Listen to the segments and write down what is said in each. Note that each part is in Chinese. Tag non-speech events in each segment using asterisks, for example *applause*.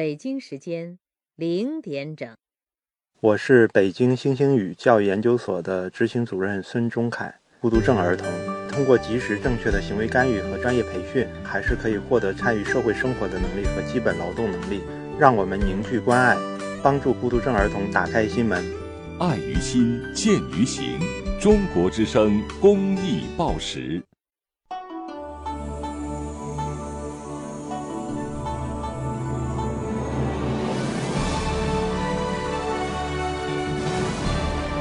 北京时间零点整。我是北京星星语教育研究所的执行主任孙忠凯。孤独症儿童通过及时正确的行为干预和专业培训，还是可以获得参与社会生活的能力和基本劳动能力。让我们凝聚关爱，帮助孤独症儿童打开心门。爱于心，见于行。中国之声公益报时。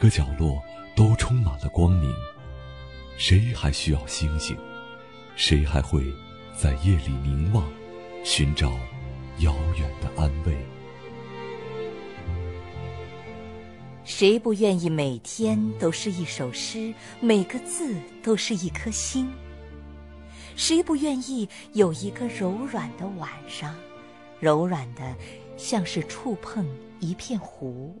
每个角落都充满了光明，谁还需要星星？谁还会在夜里凝望，寻找遥远的安慰？谁不愿意每天都是一首诗，每个字都是一颗心？谁不愿意有一个柔软的晚上，柔软的像是触碰？一片湖，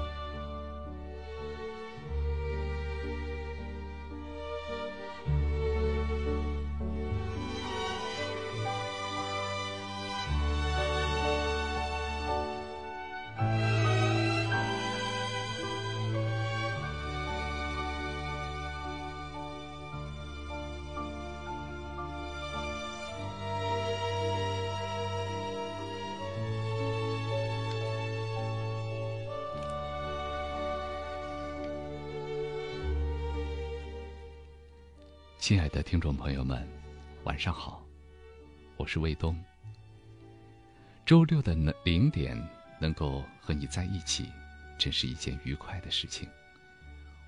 亲爱的听众朋友们，晚上好，我是卫东。周六的零点能够和你在一起，真是一件愉快的事情。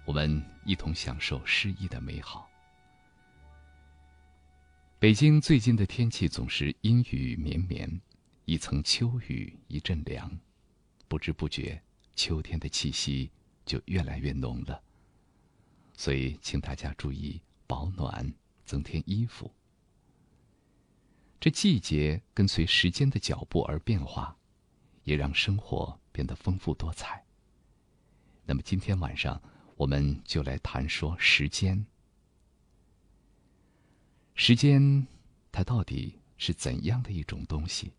我们一同享受诗意的美好。北京最近的天气总是阴雨绵绵，一层秋雨一阵凉，不知不觉秋天的气息就越来越浓了。所以，请大家注意。保暖，增添衣服。这季节跟随时间的脚步而变化，也让生活变得丰富多彩。那么今天晚上，我们就来谈说时间。时间，它到底是怎样的一种东西？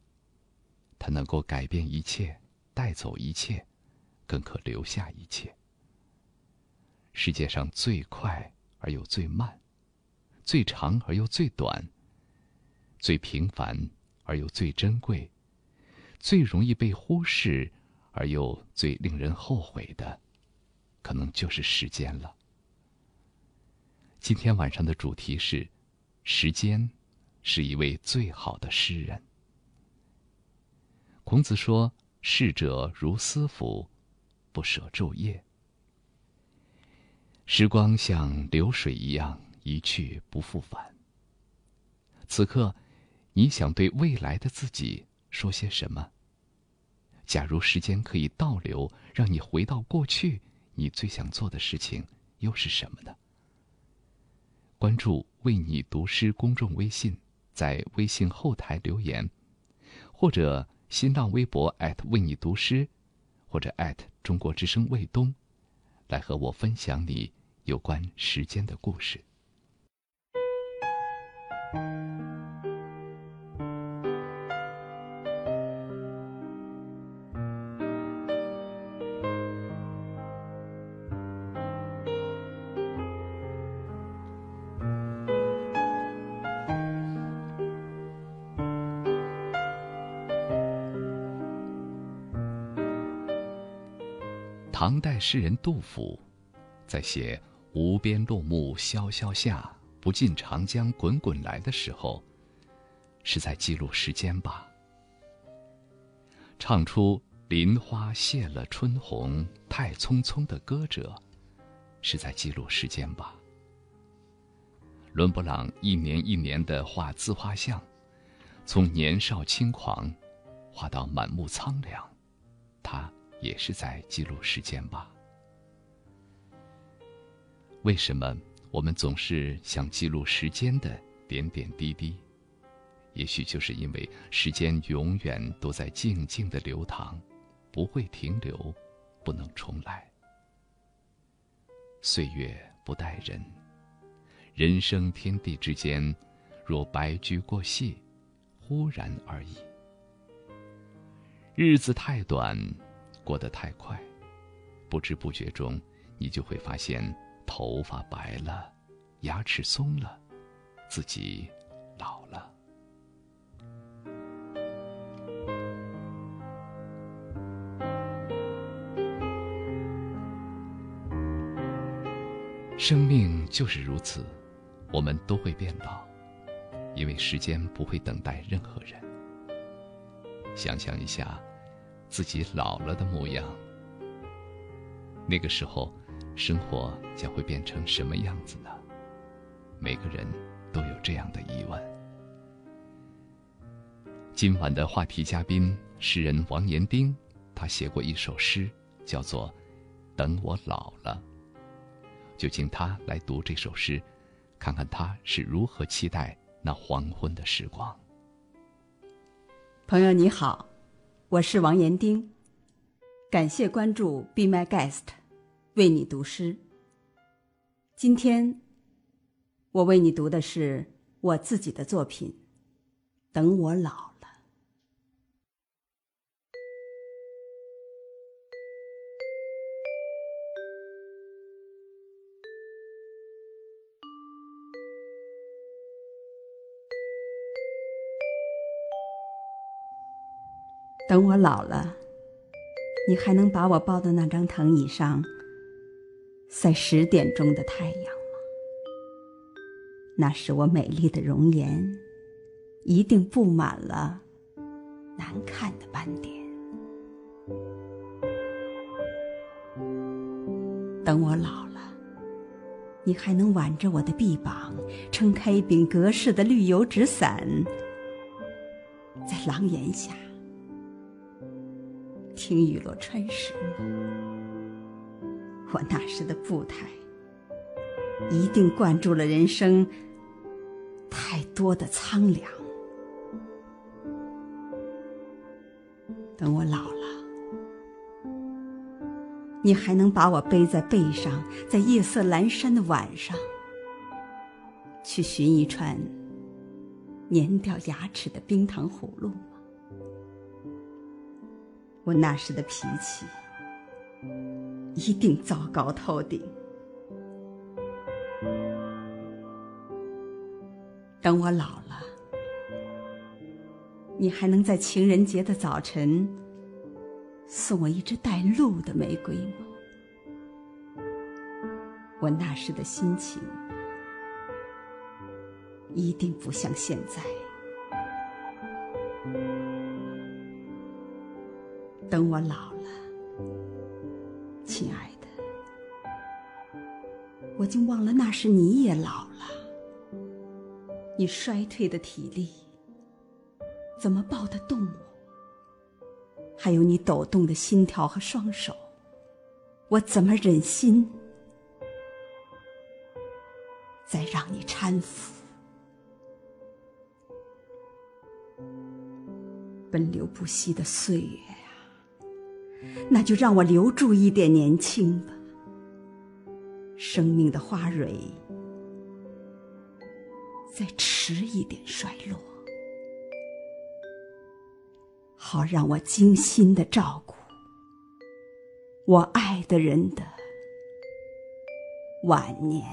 它能够改变一切，带走一切，更可留下一切。世界上最快而又最慢。最长而又最短，最平凡而又最珍贵，最容易被忽视而又最令人后悔的，可能就是时间了。今天晚上的主题是：时间是一位最好的诗人。孔子说：“逝者如斯夫，不舍昼夜。”时光像流水一样。一去不复返。此刻，你想对未来的自己说些什么？假如时间可以倒流，让你回到过去，你最想做的事情又是什么呢？关注“为你读诗”公众微信，在微信后台留言，或者新浪微博为你读诗，或者中国之声卫东，来和我分享你有关时间的故事。唐代诗人杜甫，在写“无边落木萧萧下，不尽长江滚滚来”的时候，是在记录时间吧？唱出“林花谢了春红，太匆匆”的歌者，是在记录时间吧？伦勃朗一年一年的画自画像，从年少轻狂，画到满目苍凉，他。也是在记录时间吧？为什么我们总是想记录时间的点点滴滴？也许就是因为时间永远都在静静的流淌，不会停留，不能重来。岁月不待人，人生天地之间，若白驹过隙，忽然而已。日子太短。过得太快，不知不觉中，你就会发现头发白了，牙齿松了，自己老了。生命就是如此，我们都会变老，因为时间不会等待任何人。想象一下。自己老了的模样，那个时候，生活将会变成什么样子呢？每个人都有这样的疑问。今晚的话题嘉宾，诗人王延丁，他写过一首诗，叫做《等我老了》。就请他来读这首诗，看看他是如何期待那黄昏的时光。朋友你好。我是王延丁，感谢关注《Be My Guest》，为你读诗。今天，我为你读的是我自己的作品《等我老》。等我老了，你还能把我抱到那张藤椅上，晒十点钟的太阳吗？那时我美丽的容颜，一定布满了难看的斑点。等我老了，你还能挽着我的臂膀，撑开一柄格式的绿油纸伞，在廊檐下。听雨落穿石吗？我那时的步态，一定灌注了人生太多的苍凉。等我老了，你还能把我背在背上，在夜色阑珊的晚上，去寻一串粘掉牙齿的冰糖葫芦？我那时的脾气一定糟糕透顶。等我老了，你还能在情人节的早晨送我一只带露的玫瑰吗？我那时的心情一定不像现在。等我老了，亲爱的，我竟忘了那时你也老了。你衰退的体力怎么抱得动我？还有你抖动的心跳和双手，我怎么忍心再让你搀扶。奔流不息的岁月，那就让我留住一点年轻吧。生命的花蕊，再迟一点衰落，好让我精心的照顾我爱的人的晚年。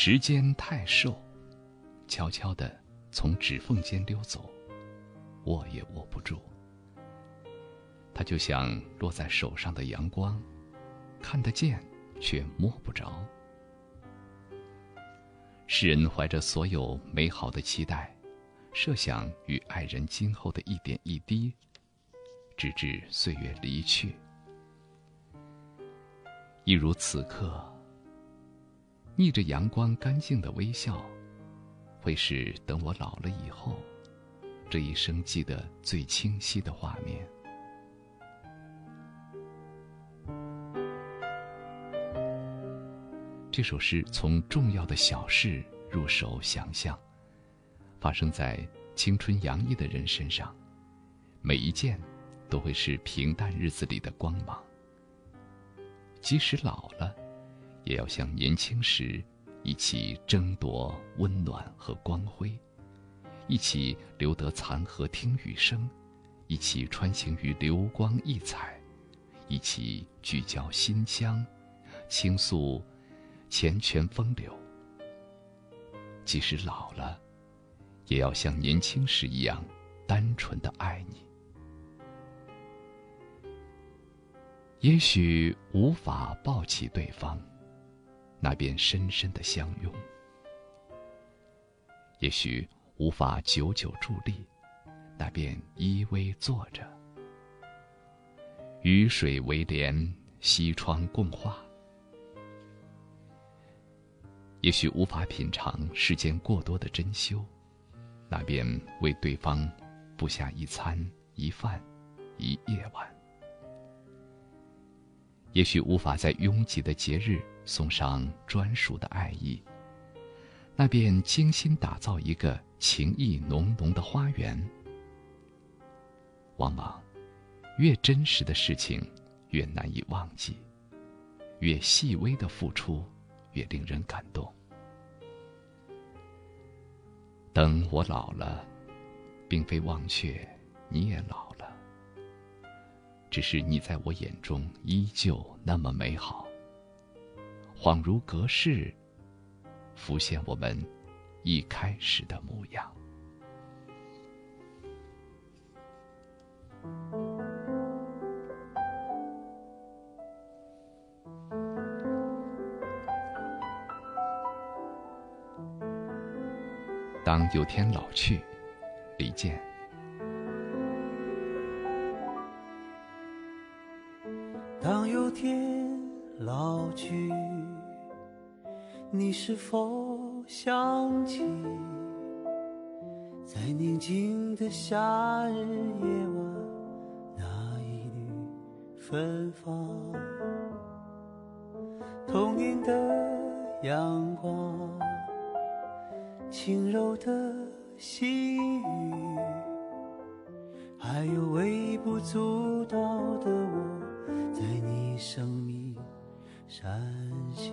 时间太瘦，悄悄地从指缝间溜走，握也握不住。它就像落在手上的阳光，看得见，却摸不着。诗人怀着所有美好的期待，设想与爱人今后的一点一滴，直至岁月离去，一如此刻。逆着阳光，干净的微笑，会是等我老了以后，这一生记得最清晰的画面。这首诗从重要的小事入手想象，发生在青春洋溢的人身上，每一件都会是平淡日子里的光芒。即使老了。也要像年轻时，一起争夺温暖和光辉，一起留得残荷听雨声，一起穿行于流光溢彩，一起聚焦心香，倾诉缱绻风流。即使老了，也要像年轻时一样单纯的爱你。也许无法抱起对方。那便深深的相拥，也许无法久久伫立，那便依偎坐着。雨水为帘，西窗共话。也许无法品尝世间过多的珍馐，那便为对方布下一餐一饭一夜晚。也许无法在拥挤的节日。送上专属的爱意，那便精心打造一个情意浓浓的花园。往往，越真实的事情，越难以忘记；越细微的付出，越令人感动。等我老了，并非忘却你也老了，只是你在我眼中依旧那么美好。恍如隔世，浮现我们一开始的模样。当有天老去，李健。当有天老去。你是否想起，在宁静的夏日夜晚，那一缕芬芳？童年的阳光，轻柔的细雨，还有微不足道的我，在你生命闪现。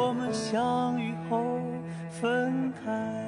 我们相遇后分开。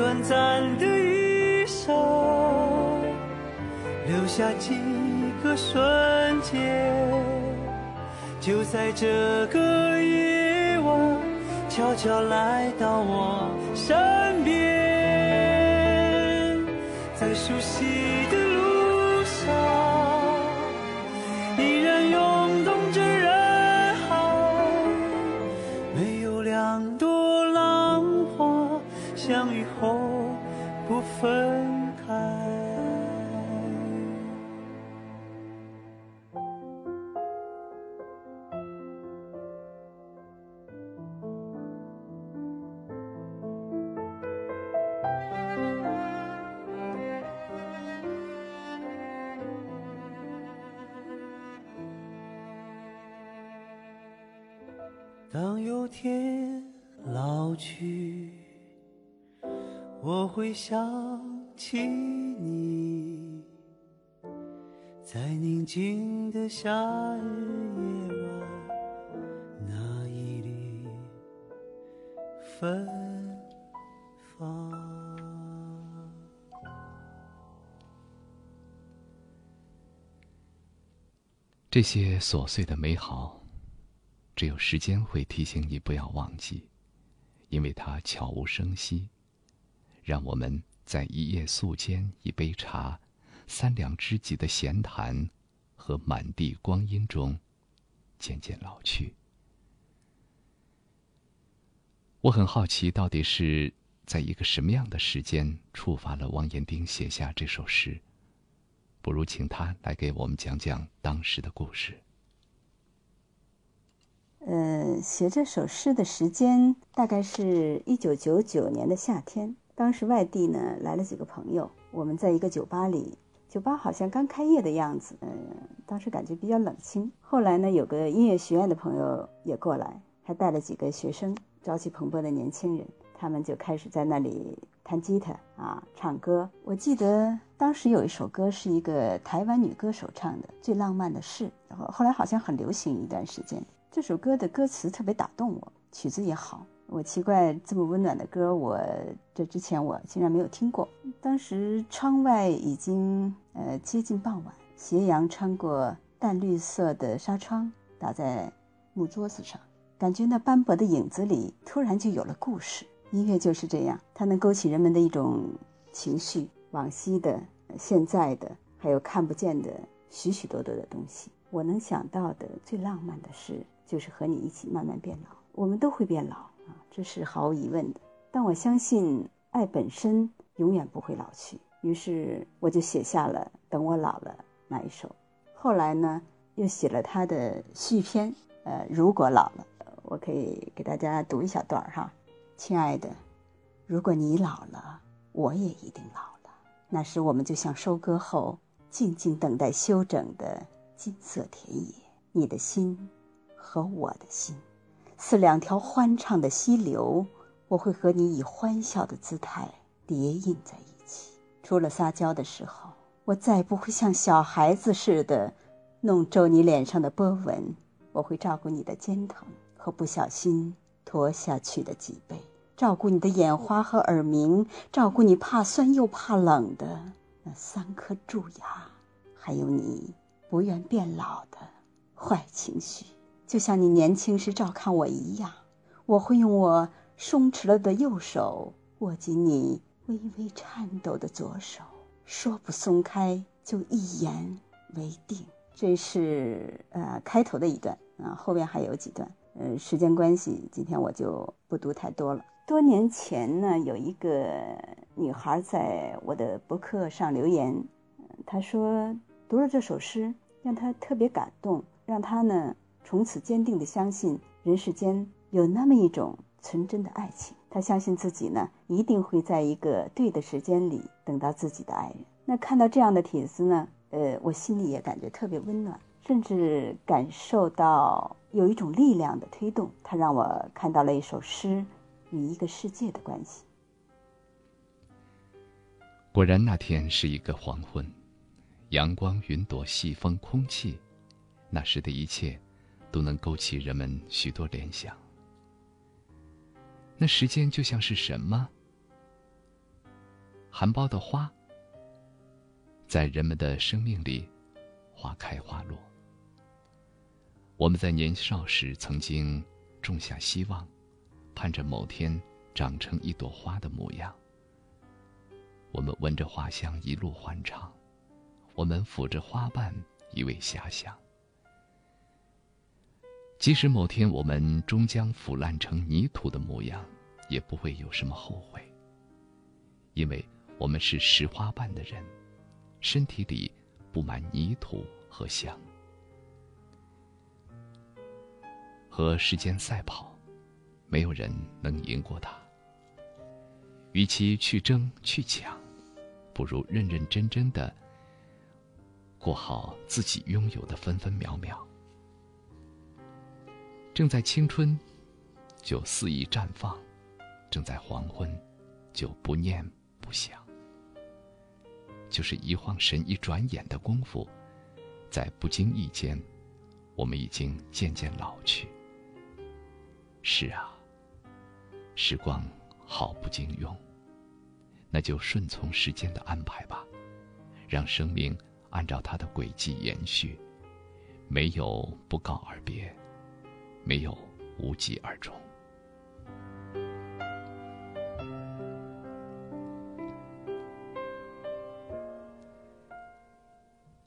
短暂的一生，留下几个瞬间，就在这个夜晚，悄悄来到我身边，在熟悉会想起你，在宁静的夏日夜晚，那一缕芬芳。这些琐碎的美好，只有时间会提醒你不要忘记，因为它悄无声息，让我们在一夜宿间、一杯茶、三两知己的闲谈和满地光阴中，渐渐老去。我很好奇，到底是在一个什么样的时间触发了汪延丁写下这首诗？不如请他来给我们讲讲当时的故事。呃，写这首诗的时间大概是一九九九年的夏天。当时外地呢来了几个朋友，我们在一个酒吧里，酒吧好像刚开业的样子，嗯、当时感觉比较冷清。后来呢，有个音乐学院的朋友也过来，还带了几个学生，朝气蓬勃的年轻人，他们就开始在那里弹吉他啊，唱歌。我记得当时有一首歌是一个台湾女歌手唱的《最浪漫的事》，然后后来好像很流行一段时间。这首歌的歌词特别打动我，曲子也好。我奇怪，这么温暖的歌，我这之前我竟然没有听过。当时窗外已经呃接近傍晚，斜阳穿过淡绿色的纱窗，打在木桌子上，感觉那斑驳的影子里突然就有了故事。音乐就是这样，它能勾起人们的一种情绪，往昔的、现在的，还有看不见的许许多多的东西。我能想到的最浪漫的事，就是和你一起慢慢变老。我们都会变老这是毫无疑问的。但我相信爱本身永远不会老去。于是我就写下了《等我老了》那一首。后来呢，又写了他的续篇，呃，如果老了，我可以给大家读一小段哈。亲爱的，如果你老了，我也一定老了。那时我们就像收割后静静等待休整的金色田野，你的心和我的心，似两条欢畅的溪流。我会和你以欢笑的姿态叠印在一起。除了撒娇的时候，我再不会像小孩子似的弄皱你脸上的波纹。我会照顾你的肩疼和不小心驼下去的脊背，照顾你的眼花和耳鸣，照顾你怕酸又怕冷的那三颗蛀牙，还有你不愿变老的坏情绪，就像你年轻时照看我一样。我会用我松弛了的右手握紧你微微颤抖的左手，说不松开就一言为定。这是呃开头的一段啊，后边还有几段。呃，时间关系，今天我就不读太多了。多年前呢，有一个女孩在我的博客上留言，她说读了这首诗，让她特别感动，让她呢从此坚定的相信人世间。有那么一种纯真的爱情，他相信自己呢，一定会在一个对的时间里等到自己的爱人。那看到这样的帖子呢，呃，我心里也感觉特别温暖，甚至感受到有一种力量的推动。它让我看到了一首诗与一个世界的关系。果然，那天是一个黄昏，阳光、云朵、细风、空气，那时的一切，都能勾起人们许多联想。那时间就像是什么？含苞的花，在人们的生命里，花开花落。我们在年少时曾经种下希望，盼着某天长成一朵花的模样。我们闻着花香一路欢畅，我们抚着花瓣一味遐想。即使某天我们终将腐烂成泥土的模样，也不会有什么后悔。因为我们是拾花瓣的人，身体里布满泥土和香。和时间赛跑，没有人能赢过他。与其去争去抢，不如认认真真的过好自己拥有的分分秒秒。正在青春，就肆意绽放；正在黄昏，就不念不想。就是一晃神、一转眼的功夫，在不经意间，我们已经渐渐老去。是啊，时光好不经用，那就顺从时间的安排吧，让生命按照它的轨迹延续，没有不告而别。没有无疾而终。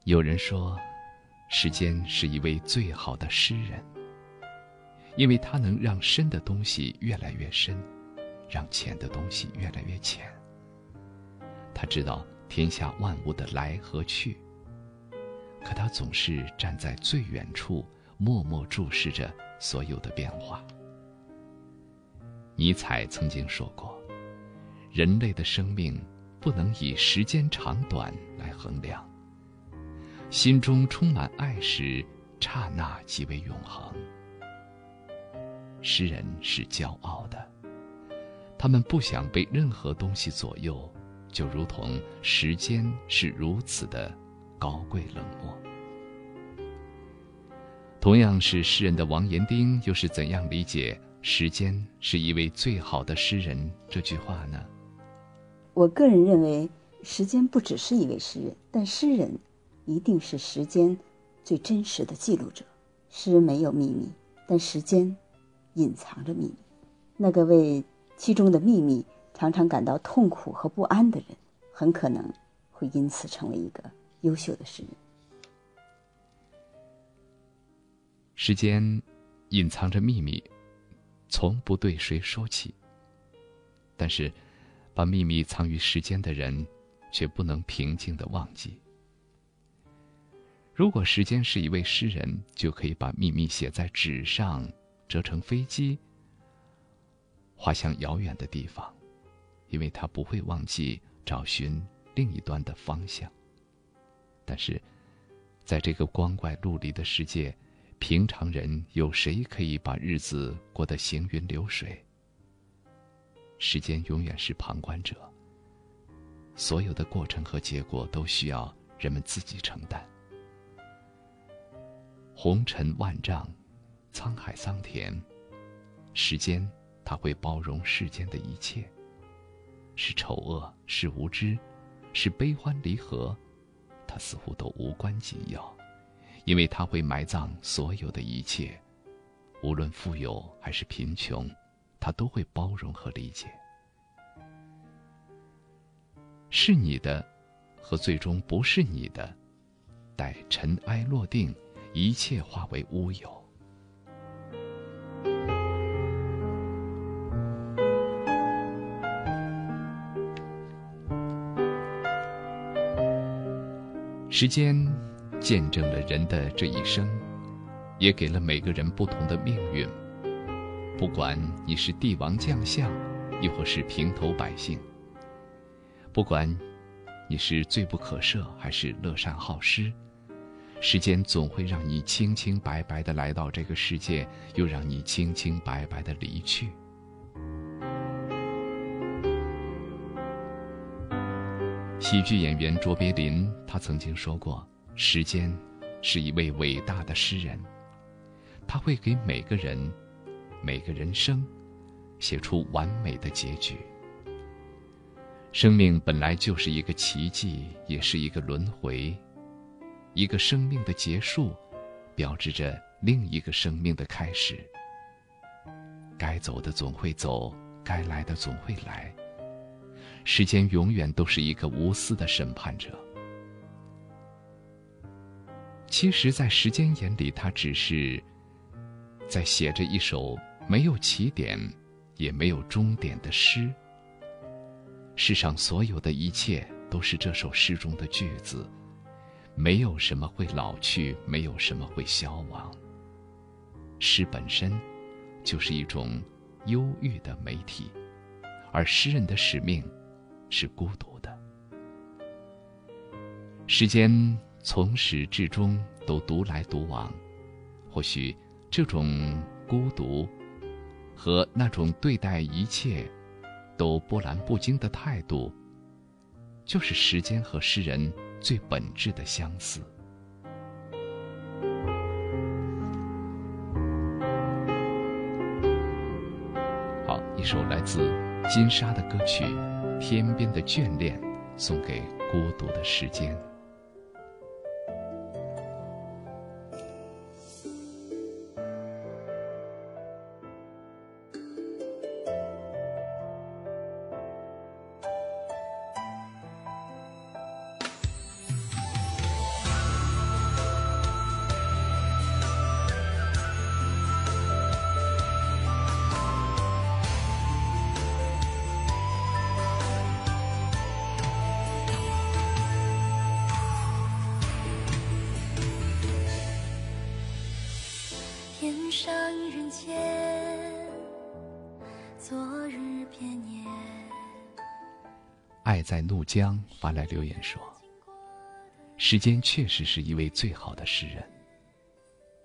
有人说，时间是一位最好的诗人，因为它能让深的东西越来越深，让浅的东西越来越浅。他知道天下万物的来和去，可他总是站在最远处，默默注视着。所有的变化。尼采曾经说过：“人类的生命不能以时间长短来衡量。心中充满爱时，刹那即为永恒。”诗人是骄傲的，他们不想被任何东西左右，就如同时间是如此的高贵冷漠。同样是诗人的王延丁，又是怎样理解“时间是一位最好的诗人”这句话呢？我个人认为，时间不只是一位诗人，但诗人一定是时间最真实的记录者。诗人没有秘密，但时间隐藏着秘密。那个为其中的秘密常常感到痛苦和不安的人，很可能会因此成为一个优秀的诗人。时间隐藏着秘密，从不对谁说起。但是，把秘密藏于时间的人，却不能平静的忘记。如果时间是一位诗人，就可以把秘密写在纸上，折成飞机，滑向遥远的地方，因为他不会忘记找寻另一端的方向。但是，在这个光怪陆离的世界。平常人有谁可以把日子过得行云流水？时间永远是旁观者，所有的过程和结果都需要人们自己承担。红尘万丈，沧海桑田，时间它会包容世间的一切，是丑恶，是无知，是悲欢离合，它似乎都无关紧要，因为他会埋葬所有的一切，无论富有还是贫穷，他都会包容和理解。是你的，和最终不是你的，待尘埃落定，一切化为乌有。时间见证了人的这一生，也给了每个人不同的命运。不管你是帝王将相，亦或是平头百姓；不管你是罪不可赦，还是乐善好施，时间总会让你清清白白的来到这个世界，又让你清清白白的离去。喜剧演员卓别林，他曾经说过：“时间是一位伟大的诗人，他会给每个人、每个人生写出完美的结局。生命本来就是一个奇迹，也是一个轮回。一个生命的结束，标志着另一个生命的开始。该走的总会走，该来的总会来。”时间永远都是一个无私的审判者。其实，在时间眼里，他只是在写着一首没有起点，也没有终点的诗。世上所有的一切都是这首诗中的句子，没有什么会老去，没有什么会消亡。诗本身就是一种忧郁的媒体，而诗人的使命。是孤独的，时间从始至终都独来独往，或许这种孤独和那种对待一切都波澜不惊的态度，就是时间和诗人最本质的相似。好，一首来自金沙的歌曲。天边的眷恋，送给孤独的时间。江发来留言说：“时间确实是一位最好的诗人，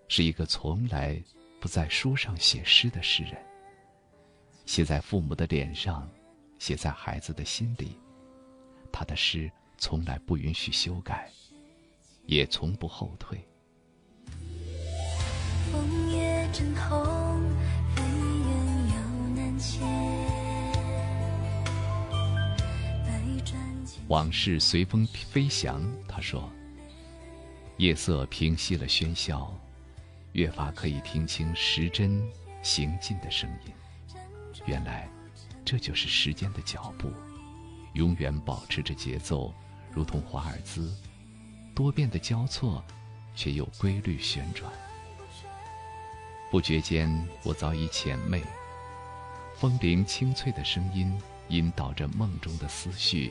是一个从来不在书上写诗的诗人。写在父母的脸上，写在孩子的心里。他的诗从来不允许修改，也从不后退。”枫叶正红，飞远又难见。往事随风飞翔，他说：“夜色平息了喧嚣，越发可以听清时针行进的声音。原来，这就是时间的脚步，永远保持着节奏，如同华尔兹，多变的交错，却又规律旋转。不觉间，我早已浅媚。风铃清脆的声音，引导着梦中的思绪。”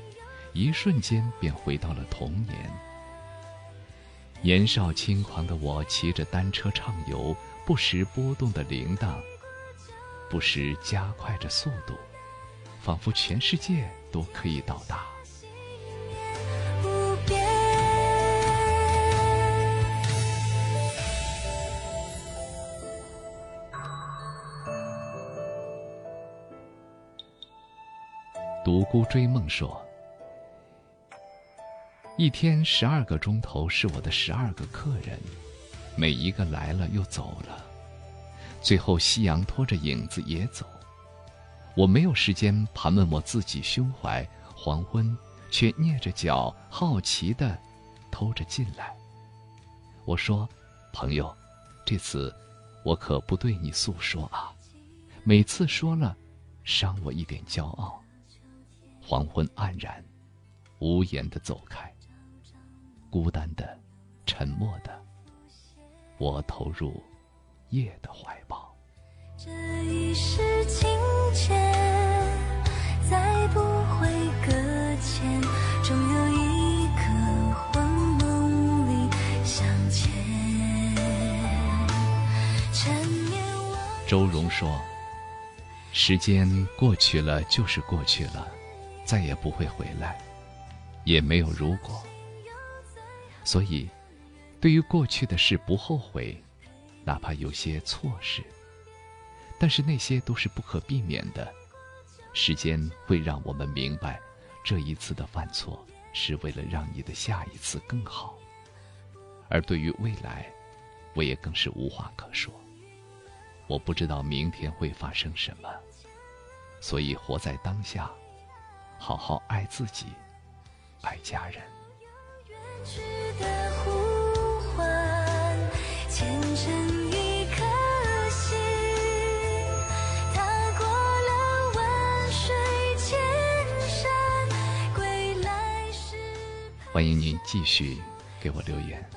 一瞬间便回到了童年。年少轻狂的我骑着单车畅游，不时拨动的铃铛，不时加快着速度，仿佛全世界都可以到达。独孤追梦说。一天十二个钟头是我的十二个客人，每一个来了又走了，最后夕阳拖着影子也走。我没有时间盘问我自己胸怀，黄昏却蹑着脚好奇的偷着进来。我说：“朋友，这次我可不对你诉说啊，每次说了，伤我一点骄傲。”黄昏黯然，无言的走开。孤单的，沉默的，我投入夜的怀抱。这一世情劫，再不会搁浅，终有一刻魂梦里相见。周荣说：“时间过去了就是过去了，再也不会回来，也没有如果。所以，对于过去的事不后悔，哪怕有些错事，但是那些都是不可避免的。时间会让我们明白，这一次的犯错是为了让你的下一次更好。而对于未来，我也更是无话可说。”我不知道明天会发生什么，所以活在当下，好好爱自己，爱家人。欢迎您继续给我留言。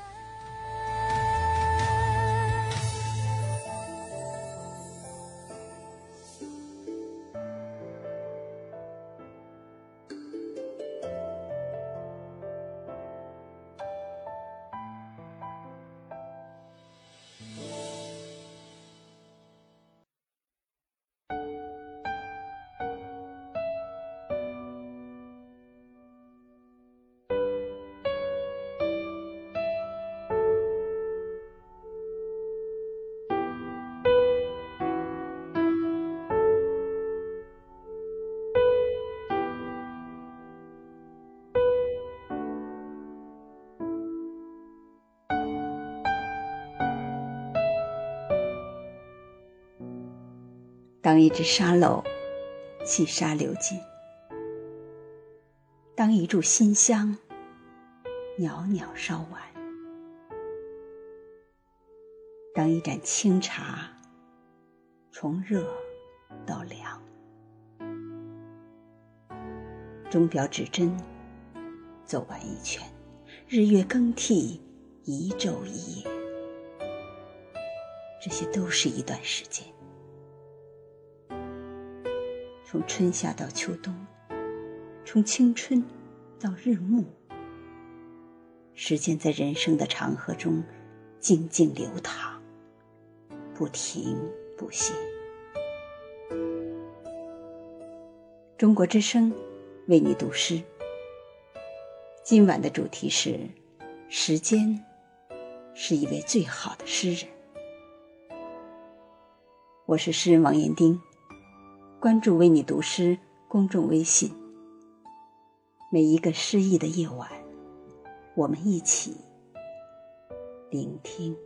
当一只沙漏，细沙流尽；当一炷馨香，袅袅烧完；当一盏清茶，从热到凉。钟表指针，走完一圈；日月更替，一昼一夜。这些都是一段时间。从春夏到秋冬，从青春到日暮，时间在人生的长河中静静流淌，不停不歇。中国之声为你读诗，今晚的主题是：时间是一位最好的诗人。我是诗人王彦丁。关注“为你读诗”公众微信。每一个诗意的夜晚，我们一起聆听。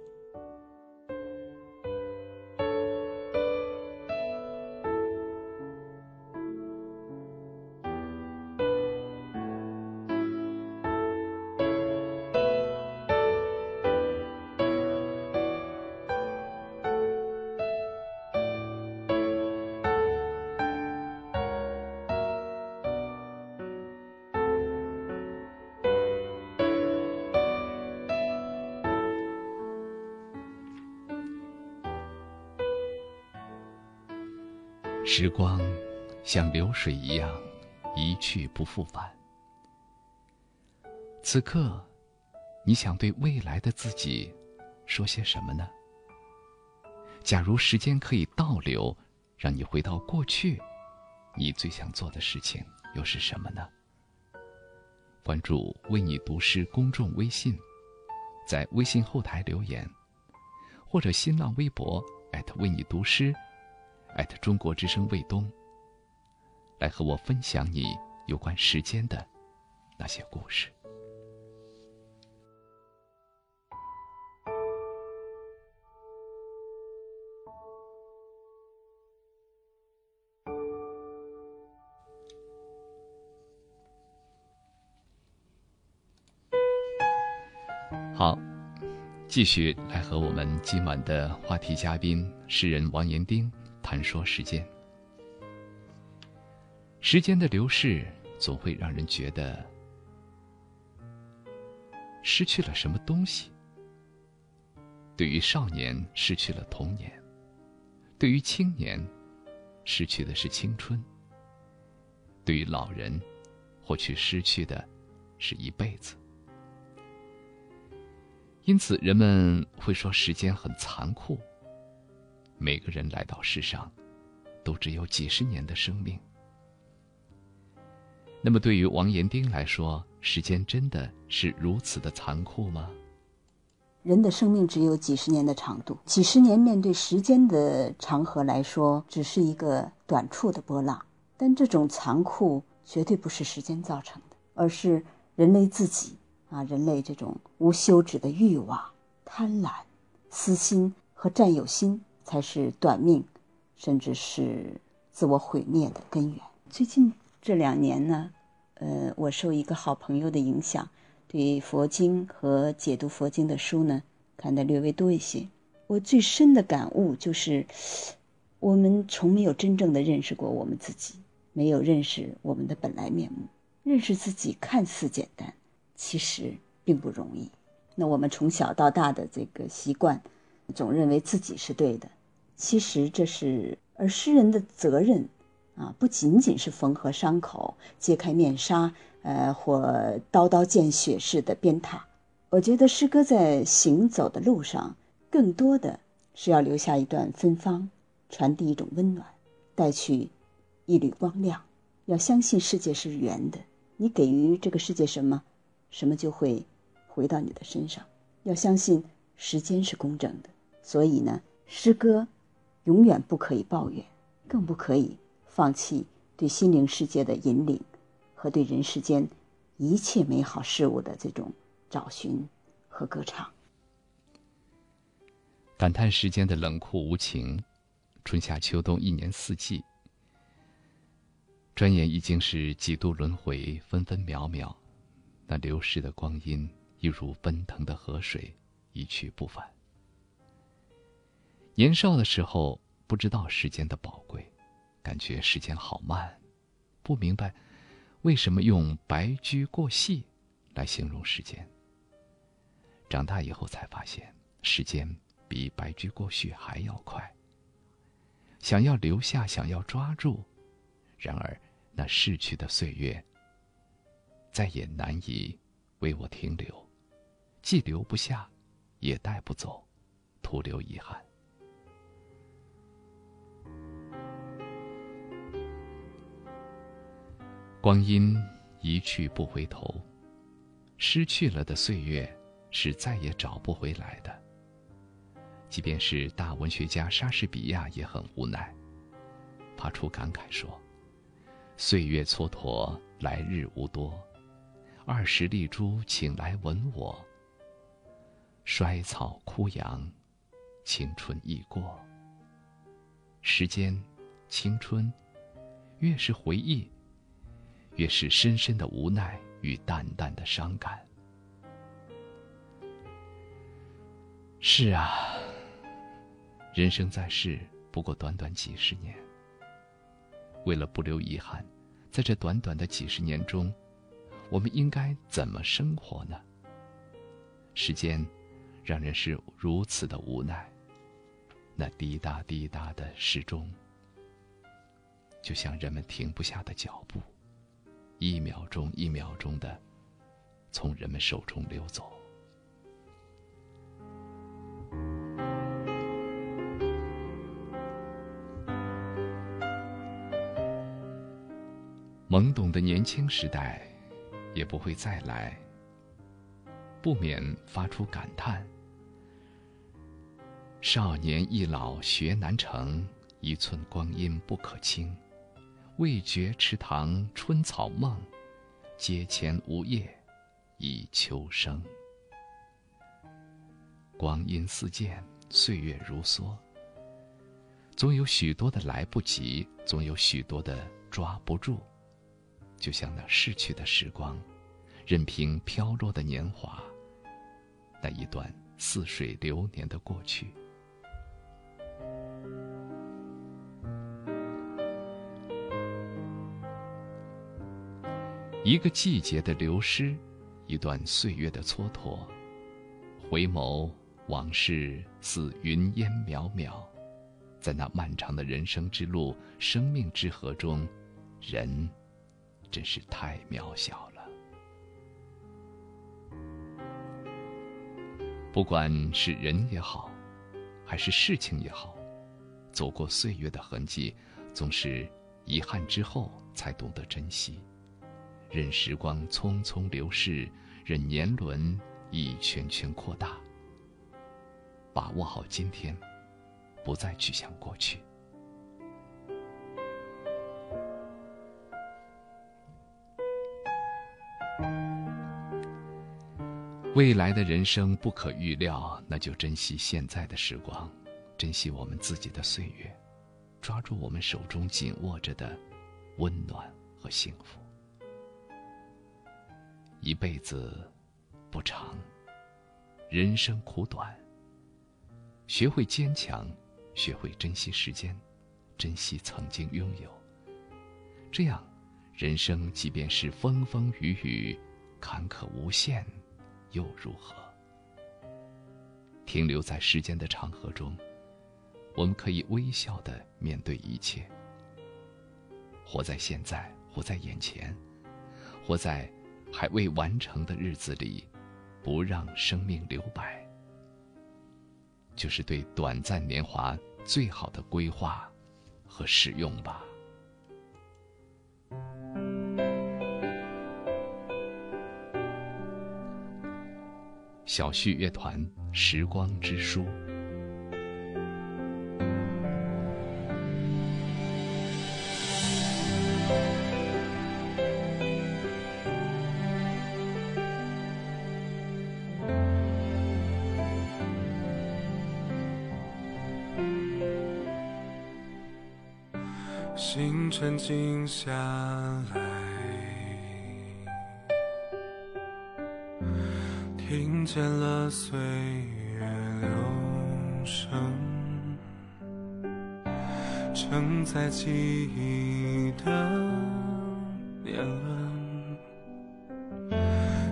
光像流水一样一去不复返。此刻，你想对未来的自己说些什么呢？假如时间可以倒流，让你回到过去，你最想做的事情又是什么呢？关注“为你读诗”公众微信，在微信后台留言，或者新浪微博为你读诗。艾特中国之声卫东，来和我分享你有关时间的那些故事。好，继续来和我们今晚的话题嘉宾诗人王延丁谈说时间。时间的流逝总会让人觉得失去了什么东西。对于少年，失去了童年；对于青年，失去的是青春；对于老人，或许失去的是一辈子。因此，人们会说时间很残酷。每个人来到世上，都只有几十年的生命。那么，对于王延丁来说，时间真的是如此的残酷吗？人的生命只有几十年的长度，几十年面对时间的长河来说，只是一个短促的波浪。但这种残酷绝对不是时间造成的，而是人类自己。啊，人类这种无休止的欲望、贪婪、私心和占有心，才是短命，甚至是自我毁灭的根源。最近这两年呢，呃，我受一个好朋友的影响，对佛经和解读佛经的书呢，看得略微多一些。我最深的感悟就是，我们从没有真正的认识过我们自己，没有认识我们的本来面目。认识自己看似简单。其实并不容易。那我们从小到大的这个习惯，总认为自己是对的。其实这是而诗人的责任啊，不仅仅是缝合伤口、揭开面纱，呃，或刀刀见血似的鞭挞。我觉得诗歌在行走的路上，更多的是要留下一段芬芳，传递一种温暖，带去一缕光亮。要相信世界是圆的，你给予这个世界什么？什么就会回到你的身上。要相信时间是公正的，所以呢，诗歌永远不可以抱怨，更不可以放弃对心灵世界的引领和对人世间一切美好事物的这种找寻和歌唱。感叹时间的冷酷无情，春夏秋冬一年四季，转眼已经是几度轮回，分分秒秒。那流逝的光阴，一如奔腾的河水，一去不返。年少的时候不知道时间的宝贵，感觉时间好慢，不明白为什么用“白驹过隙”来形容时间。长大以后才发现，时间比白驹过隙还要快。想要留下，想要抓住，然而那逝去的岁月。再也难以为我停留，既留不下，也带不走，徒留遗憾。光阴一去不回头，失去了的岁月是再也找不回来的。即便是大文学家莎士比亚也很无奈，发出感慨说：“岁月蹉跎，来日无多。”二十粒珠，请来吻我。衰草枯杨，青春已过。时间，青春，越是回忆，越是深深的无奈与淡淡的伤感。是啊，人生在世不过短短几十年。为了不留遗憾，在这短短的几十年中。我们应该怎么生活呢？时间让人是如此的无奈，那滴答滴答的时钟，就像人们停不下的脚步，一秒钟一秒钟的从人们手中溜走。懵懂的年轻时代。也不会再来，不免发出感叹：少年易老学难成，一寸光阴不可轻。未觉池塘春草梦，阶前梧叶已秋声。光阴似箭，岁月如梭，总有许多的来不及，总有许多的抓不住。就像那逝去的时光，任凭飘落的年华，那一段似水流年的过去。一个季节的流失，一段岁月的蹉跎。回眸，往事似云烟渺渺，在那漫长的人生之路、生命之河中，人真是太渺小了。不管是人也好，还是事情也好，走过岁月的痕迹，总是遗憾之后才懂得珍惜。任时光匆匆流逝，任年轮一圈圈扩大。把握好今天，不再去想过去。未来的人生不可预料，那就珍惜现在的时光，珍惜我们自己的岁月，抓住我们手中紧握着的温暖和幸福。一辈子不长，人生苦短。学会坚强，学会珍惜时间，珍惜曾经拥有。这样，人生即便是风风雨雨、坎坷无限，又如何？停留在时间的长河中，我们可以微笑的面对一切，活在现在，活在眼前，活在。还未完成的日子里，不让生命留白，就是对短暂年华最好的规划和使用吧。小旭乐团《时光之书》。记忆的年轮，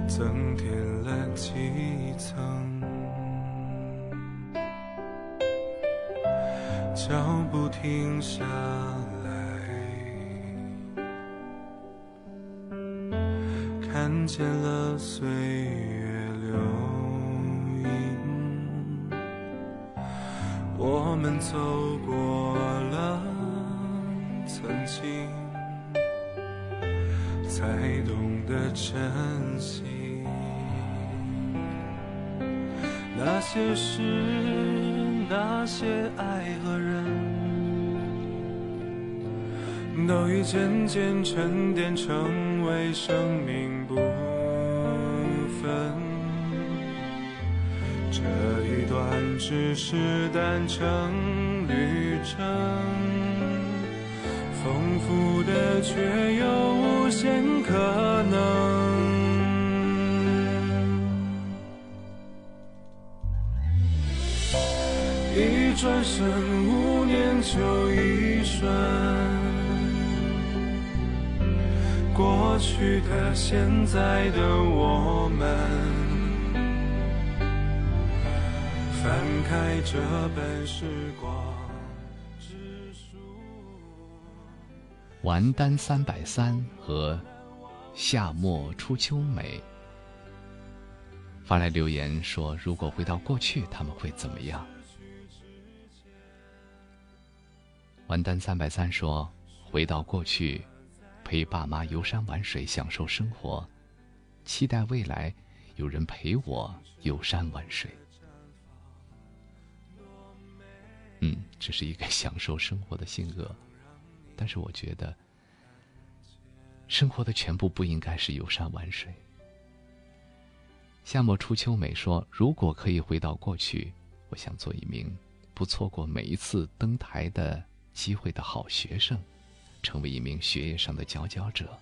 增添了几层，脚步停下来。看见了岁月留影，我们走过曾经，才懂得珍惜那些事，那些爱和人。都已渐渐沉淀成为生命部分。这一段只是单程旅程，丰富的却有无限可能。一转身，五年就一瞬。过去的、现在的我们，翻开这本时光完单三百三和夏末初秋美发来留言说：“如果回到过去，他们会怎么样？”完单三百三说：“回到过去。”陪爸妈游山玩水，享受生活；期待未来有人陪我游山玩水。嗯，这是一个 *laughs* 享受生活的性格，但是我觉得，生活的全部不应该是游山玩水。夏末初秋美说：“如果可以回到过去，我想做一名不错过每一次登台的机会的好学生。”成为一名学业上的佼佼者，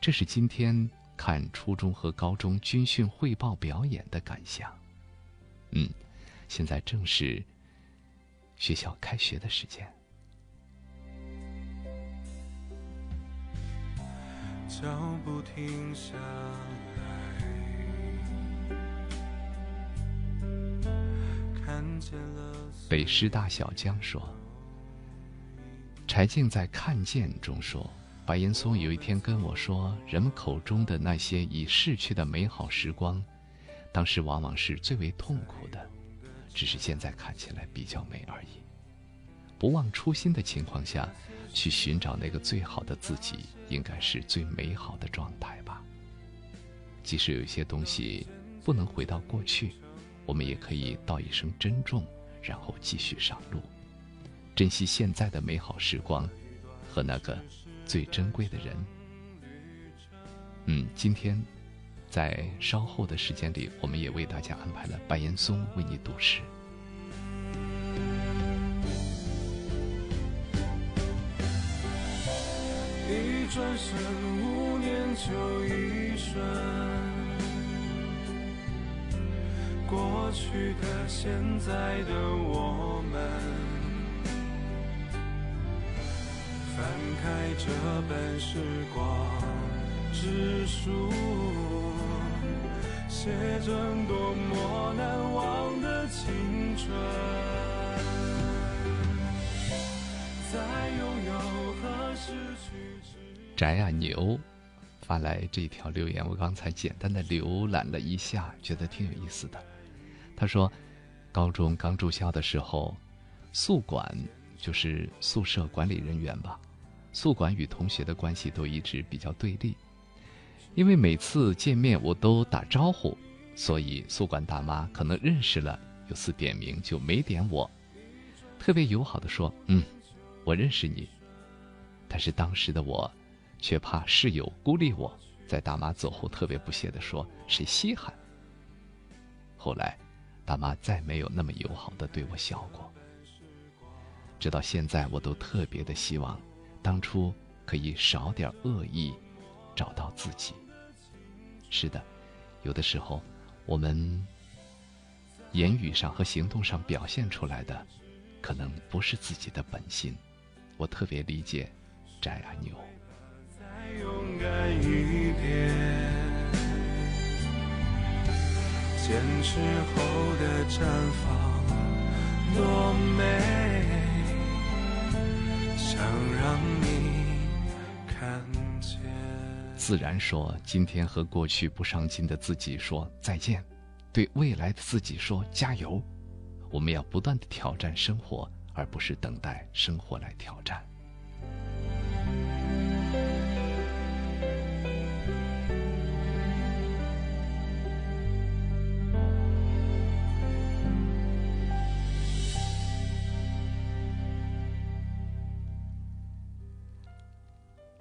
这是今天看初中和高中军训汇报表演的感想。嗯，现在正是学校开学的时间。脚步停下来，看见了北师大小江说：“柴静在《看见》中说，白岩松有一天跟我说，人们口中的那些已逝去的美好时光，当时往往是最为痛苦的，只是现在看起来比较美而已。不忘初心的情况下，去寻找那个最好的自己，应该是最美好的状态吧。即使有一些东西不能回到过去，我们也可以道一声珍重。”然后继续上路，珍惜现在的美好时光，和那个最珍贵的人。嗯，今天在稍后的时间里，我们也为大家安排了白岩松为你读诗。转身，五年就一瞬。过去的、现在的我们，翻开这本时光之书，写着多么难忘的青春。在拥有和失去宅啊牛。发来这条留言，我刚才简单的浏览了一下，觉得挺有意思的。他说，高中刚住校的时候，宿管就是宿舍管理人员吧。宿管与同学的关系都一直比较对立，因为每次见面我都打招呼，所以宿管大妈可能认识了，有次点名就没点我，特别友好的说：“嗯，我认识你。”但是当时的我，却怕室友孤立我，在大妈走后特别不屑的说：“谁稀罕？”后来。大妈再没有那么友好的对我笑过，直到现在，我都特别的希望，当初可以少点恶意，找到自己。是的，有的时候，我们言语上和行动上表现出来的，可能不是自己的本心。我特别理解翟阿牛。勇敢一点。坚持后的绽放多美，想让你看见。自然说，今天和过去不上进的自己说再见，对未来的自己说加油。我们要不断的挑战生活，而不是等待生活来挑战。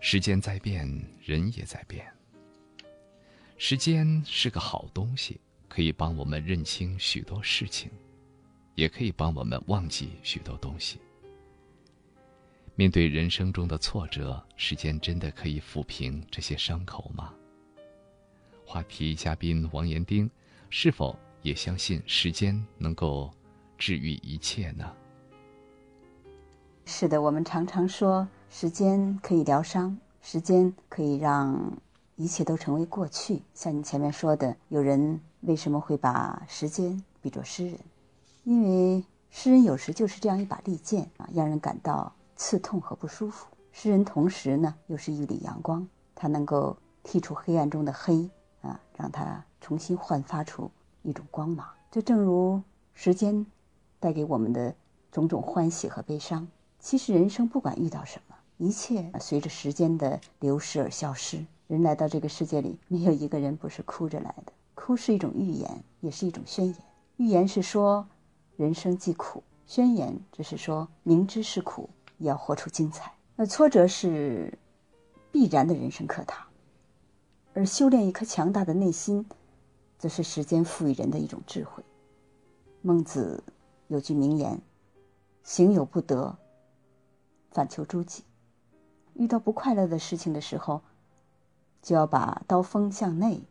时间在变，人也在变。时间是个好东西，可以帮我们认清许多事情，也可以帮我们忘记许多东西。面对人生中的挫折，时间真的可以抚平这些伤口吗？话题嘉宾王延丁，是否也相信时间能够治愈一切呢？是的，我们常常说。时间可以疗伤，时间可以让一切都成为过去。像你前面说的，有人为什么会把时间比作诗人？因为诗人有时就是这样一把利剑啊，让人感到刺痛和不舒服。诗人同时呢，又是一缕阳光，它能够剔除黑暗中的黑啊，让它重新焕发出一种光芒。就正如时间带给我们的种种欢喜和悲伤。其实人生不管遇到什么。一切随着时间的流逝而消失。人来到这个世界里，没有一个人不是哭着来的。哭是一种预言，也是一种宣言。预言是说，人生既苦；宣言只是说，明知是苦，也要活出精彩。那挫折是必然的人生课堂，而修炼一颗强大的内心，则是时间赋予人的一种智慧。孟子有句名言：“行有不得，反求诸己。”遇到不快乐的事情的时候，就要把刀锋向内，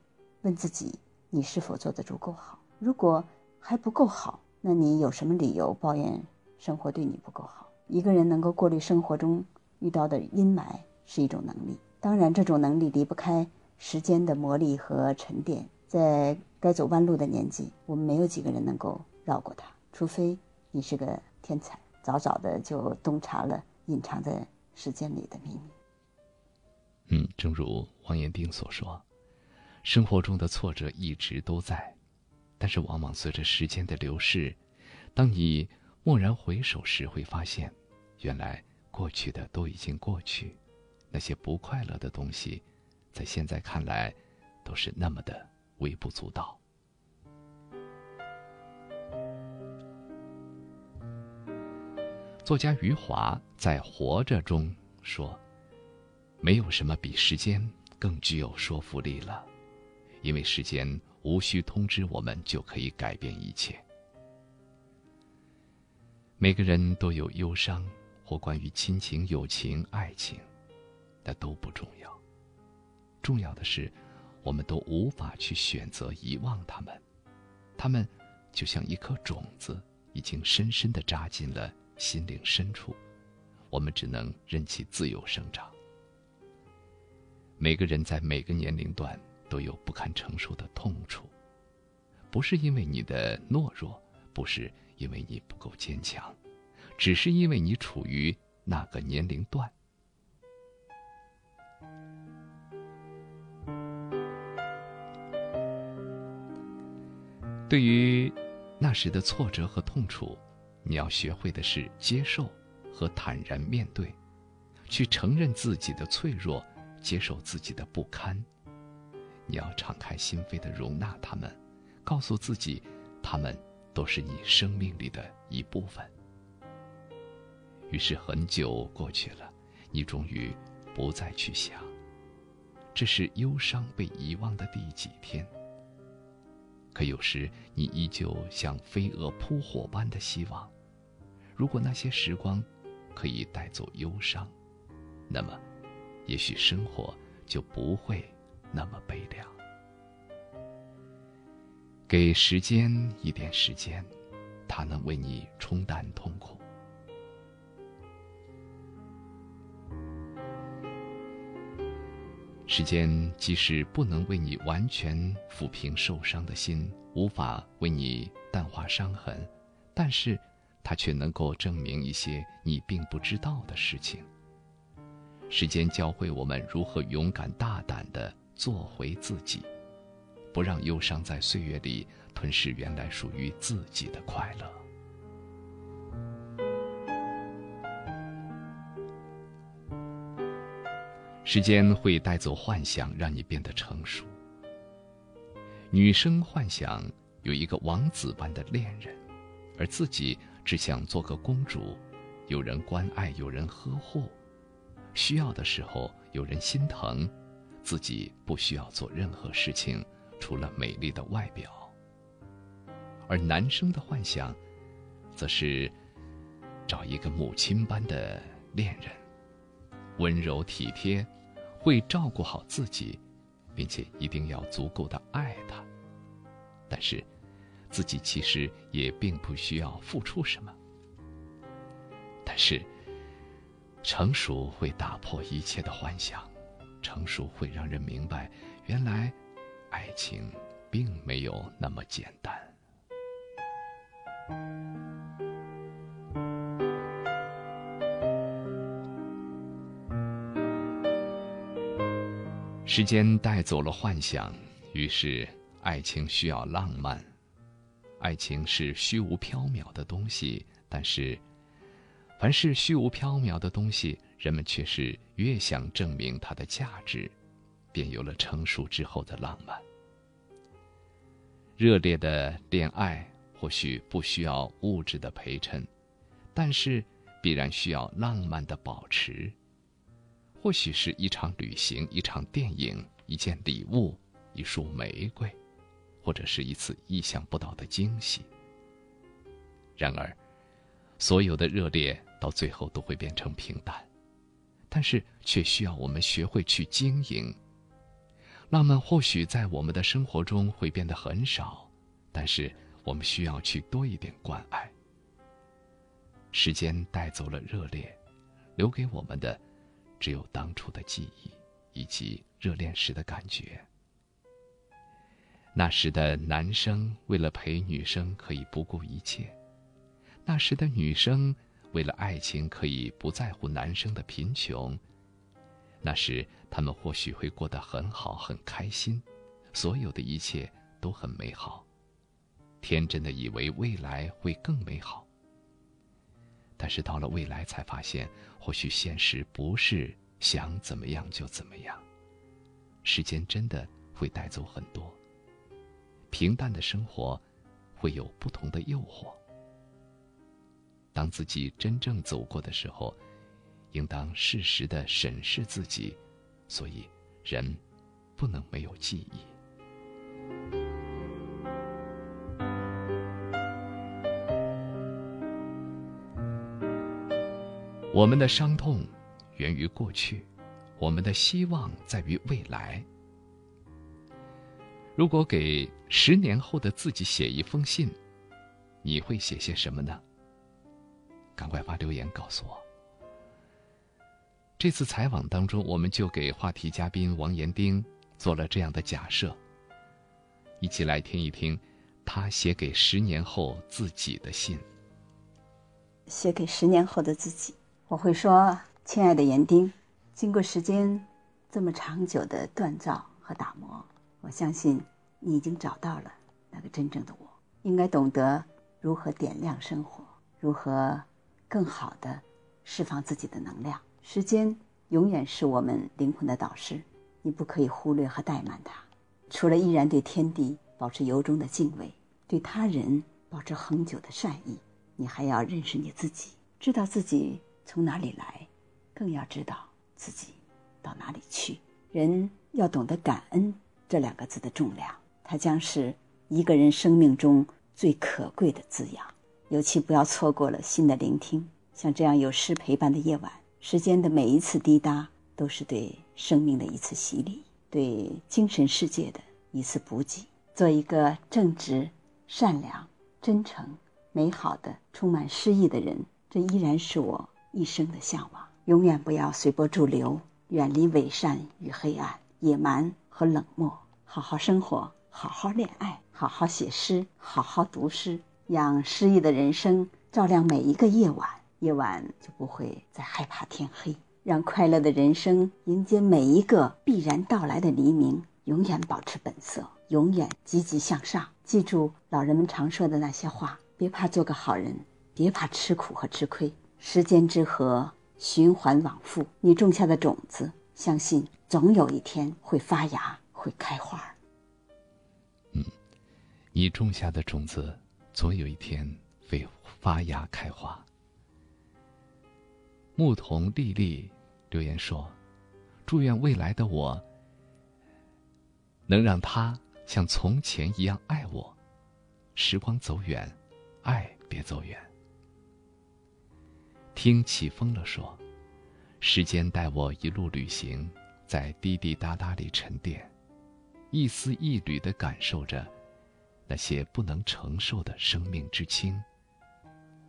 问自己：你是否做得足够好？如果还不够好，那你有什么理由抱怨生活对你不够好？一个人能够过滤生活中遇到的阴霾是一种能力，当然，这种能力离不开时间的磨砺和沉淀。在该走弯路的年纪，我们没有几个人能够绕过它，除非你是个天才，早早的就洞察了隐藏在时间里的秘密。嗯，正如王彦丁所说，生活中的挫折一直都在，但是往往随着时间的流逝，当你蓦然回首时，会发现，原来过去的都已经过去，那些不快乐的东西，在现在看来，都是那么的微不足道。作家余华在《活着》中说。没有什么比时间更具有说服力了，因为时间无需通知我们就可以改变一切。每个人都有忧伤，或关于亲情、友情、爱情，那都不重要。重要的是，我们都无法去选择遗忘他们，他们就像一颗种子，已经深深的扎进了心灵深处，我们只能任其自由生长。每个人在每个年龄段都有不堪承受的痛楚，不是因为你的懦弱，不是因为你不够坚强，只是因为你处于那个年龄段。对于那时的挫折和痛楚，你要学会的是接受和坦然面对，去承认自己的脆弱。接受自己的不堪，你要敞开心扉的容纳他们，告诉自己，他们都是你生命里的一部分。于是很久过去了，你终于不再去想，这是忧伤被遗忘的第几天。可有时你依旧像飞蛾扑火般的希望，如果那些时光可以带走忧伤，那么。也许生活就不会那么悲凉。给时间一点时间，它能为你冲淡痛苦。时间即使不能为你完全抚平受伤的心，无法为你淡化伤痕，但是它却能够证明一些你并不知道的事情。时间教会我们如何勇敢大胆地做回自己，不让忧伤在岁月里吞噬原来属于自己的快乐。时间会带走幻想，让你变得成熟。女生幻想有一个王子般的恋人，而自己只想做个公主，有人关爱，有人呵护。需要的时候有人心疼，自己不需要做任何事情，除了美丽的外表。而男生的幻想，则是找一个母亲般的恋人，温柔体贴，会照顾好自己，并且一定要足够的爱他。但是，自己其实也并不需要付出什么。但是。成熟会打破一切的幻想，成熟会让人明白，原来爱情并没有那么简单。时间带走了幻想，于是爱情需要浪漫。爱情是虚无缥缈的东西，但是。凡是虚无缥缈的东西，人们却是越想证明它的价值，便有了成熟之后的浪漫。热烈的恋爱或许不需要物质的陪衬，但是必然需要浪漫的保持。或许是一场旅行、一场电影、一件礼物、一束玫瑰，或者是一次意想不到的惊喜。然而，所有的热烈。到最后都会变成平淡，但是却需要我们学会去经营，浪漫或许在我们的生活中会变得很少，但是我们需要去多一点关爱。时间带走了热烈，留给我们的只有当初的记忆以及热恋时的感觉。那时的男生为了陪女生可以不顾一切，那时的女生为了爱情可以不在乎男生的贫穷。那时他们或许会过得很好，很开心，所有的一切都很美好，天真的以为未来会更美好。但是到了未来才发现，或许现实不是想怎么样就怎么样。时间真的会带走很多。平淡的生活，会有不同的诱惑。当自己真正走过的时候。应当适时的审视自己，所以人不能没有记忆。我们的伤痛源于过去，我们的希望在于未来。如果给十年后的自己写一封信，你会写些什么呢？赶快发留言告诉我。这次采访当中，我们就给话题嘉宾王岩丁做了这样的假设。一起来听一听他写给十年后自己的信。写给十年后的自己，我会说：“亲爱的岩丁，经过时间这么长久的锻造和打磨，我相信你已经找到了那个真正的我。应该懂得如何点亮生活，如何更好的释放自己的能量。”时间永远是我们灵魂的导师，你不可以忽略和怠慢它。除了依然对天地保持由衷的敬畏，对他人保持恒久的善意，你还要认识你自己，知道自己从哪里来，更要知道自己到哪里去。人要懂得感恩这两个字的重量，它将是一个人生命中最可贵的滋养。尤其不要错过了新的聆听，像这样有诗陪伴的夜晚。时间的每一次滴答，都是对生命的一次洗礼，对精神世界的一次补给。做一个正直、善良、真诚、美好的、充满诗意的人，这依然是我一生的向往。永远不要随波逐流，远离伪善与黑暗、野蛮和冷漠，好好生活，好好恋爱，好好写诗，好好读诗，让诗意的人生照亮每一个夜晚。夜晚就不会再害怕天黑，让快乐的人生迎接每一个必然到来的黎明。永远保持本色，永远积极向上。记住老人们常说的那些话：别怕做个好人，别怕吃苦和吃亏。时间之河循环往复，你种下的种子，相信总有一天会发芽，会开花。嗯，你种下的种子，总有一天会发芽开花。牧童丽丽留言说：“祝愿未来的我能让他像从前一样爱我。时光走远，爱别走远。”听起风了说：“时间带我一路旅行，在滴滴答答里沉淀，一丝一缕的感受着那些不能承受的生命之轻。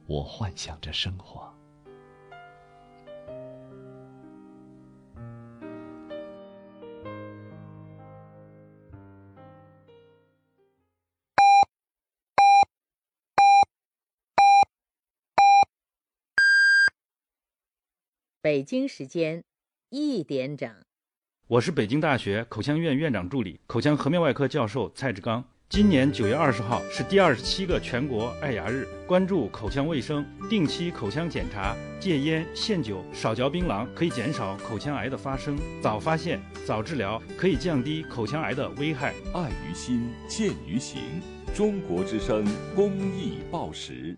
我幻想着生活。”北京时间一点整，我是北京大学口腔院院长助理、口腔颌面外科教授蔡志刚。今年九月二十号是第二十七个全国爱牙日，关注口腔卫生，定期口腔检查，戒烟限酒，少嚼槟榔，可以减少口腔癌的发生。早发现，早治疗，可以降低口腔癌的危害。爱于心，见于行。中国之声公益报时。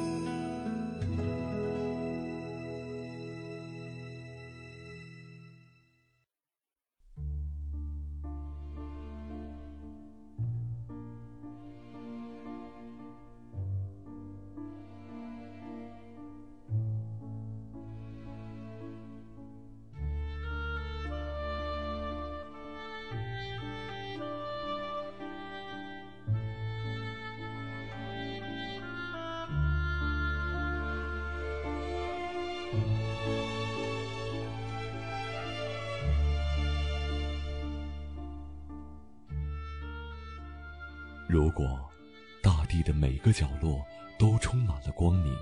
角落都充满了光明，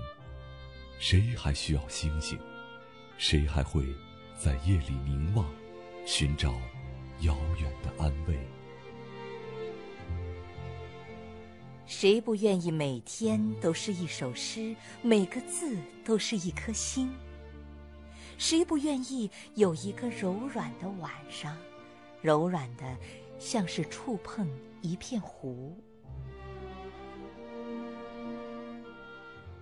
谁还需要星星？谁还会在夜里凝望，寻找遥远的安慰？谁不愿意每天都是一首诗，每个字都是一颗心？谁不愿意有一个柔软的晚上，柔软的像是触碰一片湖？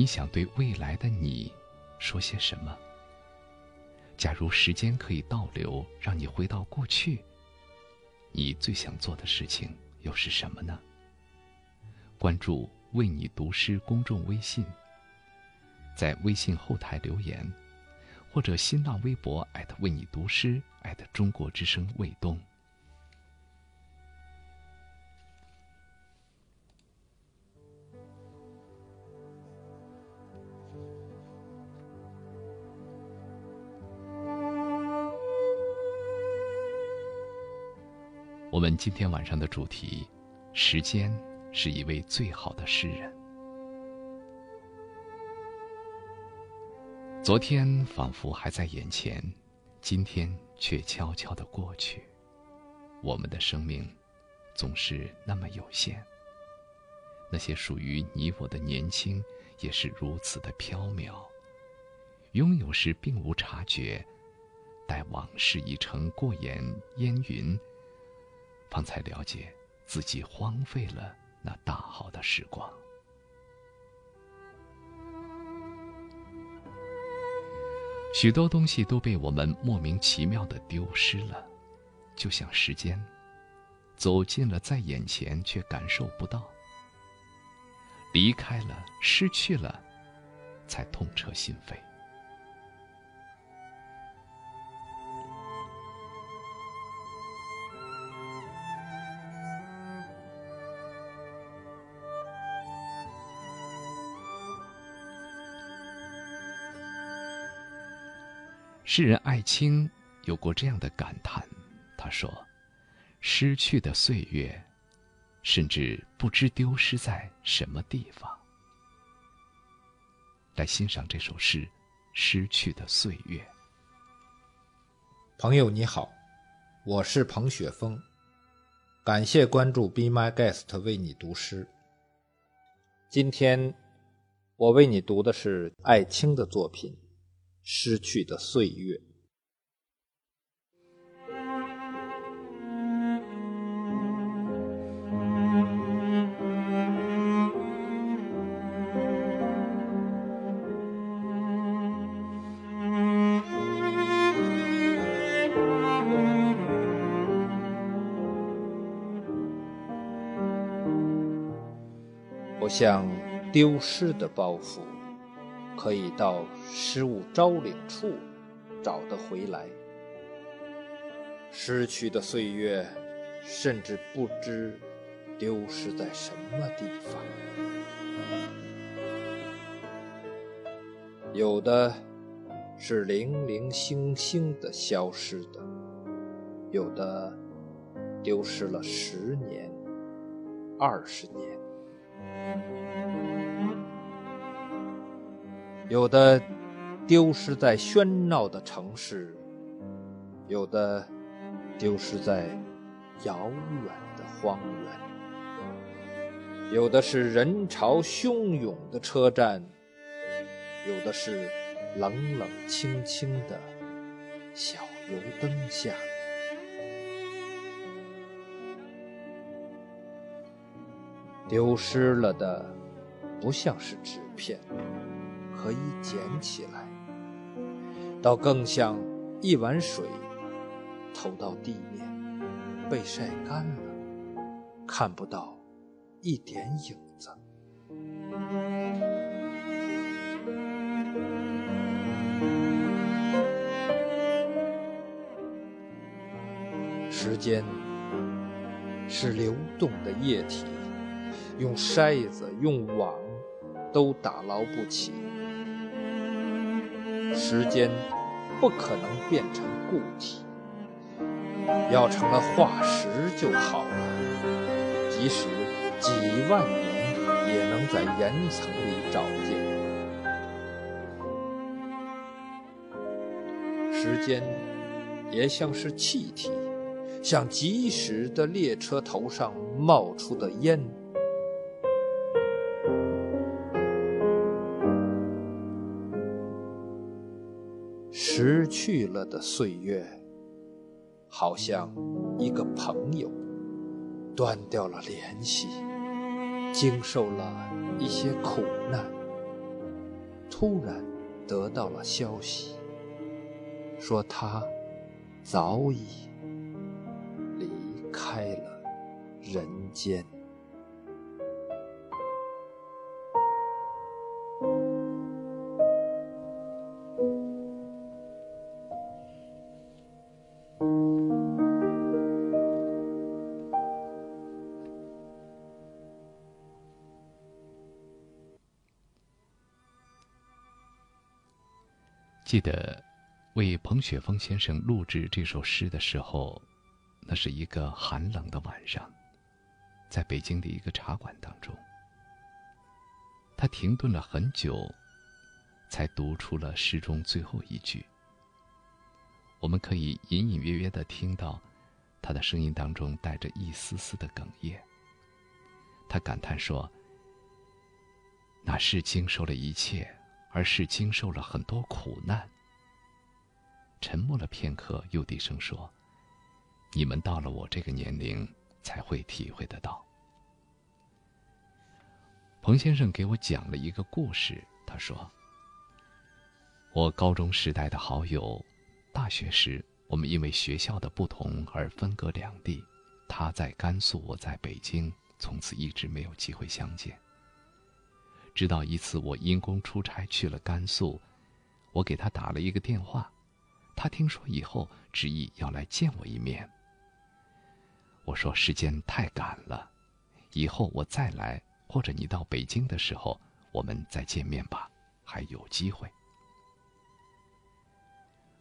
你想对未来的你说些什么？假如时间可以倒流，让你回到过去，你最想做的事情又是什么呢？关注“为你读诗”公众微信，在微信后台留言，或者新浪微博为你读诗中国之声卫东。今天晚上的主题，时间是一位最好的诗人。昨天仿佛还在眼前，今天却悄悄的过去。我们的生命总是那么有限，那些属于你我的年轻也是如此的飘渺。拥有时并无察觉，待往事已成过眼烟云。方才了解，自己荒废了那大好的时光。许多东西都被我们莫名其妙的丢失了，就像时间，走近了在眼前却感受不到，离开了失去了，才痛彻心扉。诗人艾青有过这样的感叹，他说：“失去的岁月，甚至不知丢失在什么地方。”来欣赏这首诗《失去的岁月》。朋友你好，我是彭雪枫，感谢关注 Be My Guest 为你读诗。今天我为你读的是艾青的作品。失去的岁月。我像丢失的包袱，可以到失物招领处找得回来。失去的岁月，甚至不知丢失在什么地方。有的是零零星星的消失的，有的丢失了十年、二十年，有的丢失在喧闹的城市，有的。丢失在遥远的荒原，有的是人潮汹涌的车站，有的是冷冷清清的小油灯下。丢失了的，不像是纸片，可以捡起来，倒更像一碗水。投到地面，被晒干了，看不到一点影子。时间是流动的液体，用筛子、用网都打捞不起。时间不可能变成固体。要成了化石就好了，即使几万年也能在岩层里找见。时间也像是气体，像疾驶的列车头上冒出的烟。失去了的岁月。好像一个朋友断掉了联系，经受了一些苦难，突然得到了消息，说他早已离开了人间。记得为彭雪枫先生录制这首诗的时候，那是一个寒冷的晚上，在北京的一个茶馆当中，他停顿了很久，才读出了诗中最后一句。我们可以隐隐约约的听到，他的声音当中带着一丝丝的哽咽。他感叹说：“那是经受了一切。”而是经受了很多苦难。沉默了片刻，又低声说：“你们到了我这个年龄，才会体会得到。”彭先生给我讲了一个故事。他说：“我高中时代的好友，大学时我们因为学校的不同而分隔两地，他在甘肃，我在北京，从此一直没有机会相见。”直到一次我因公出差去了甘肃，我给他打了一个电话，他听说以后执意要来见我一面。我说时间太赶了，以后我再来，或者你到北京的时候，我们再见面吧，还有机会。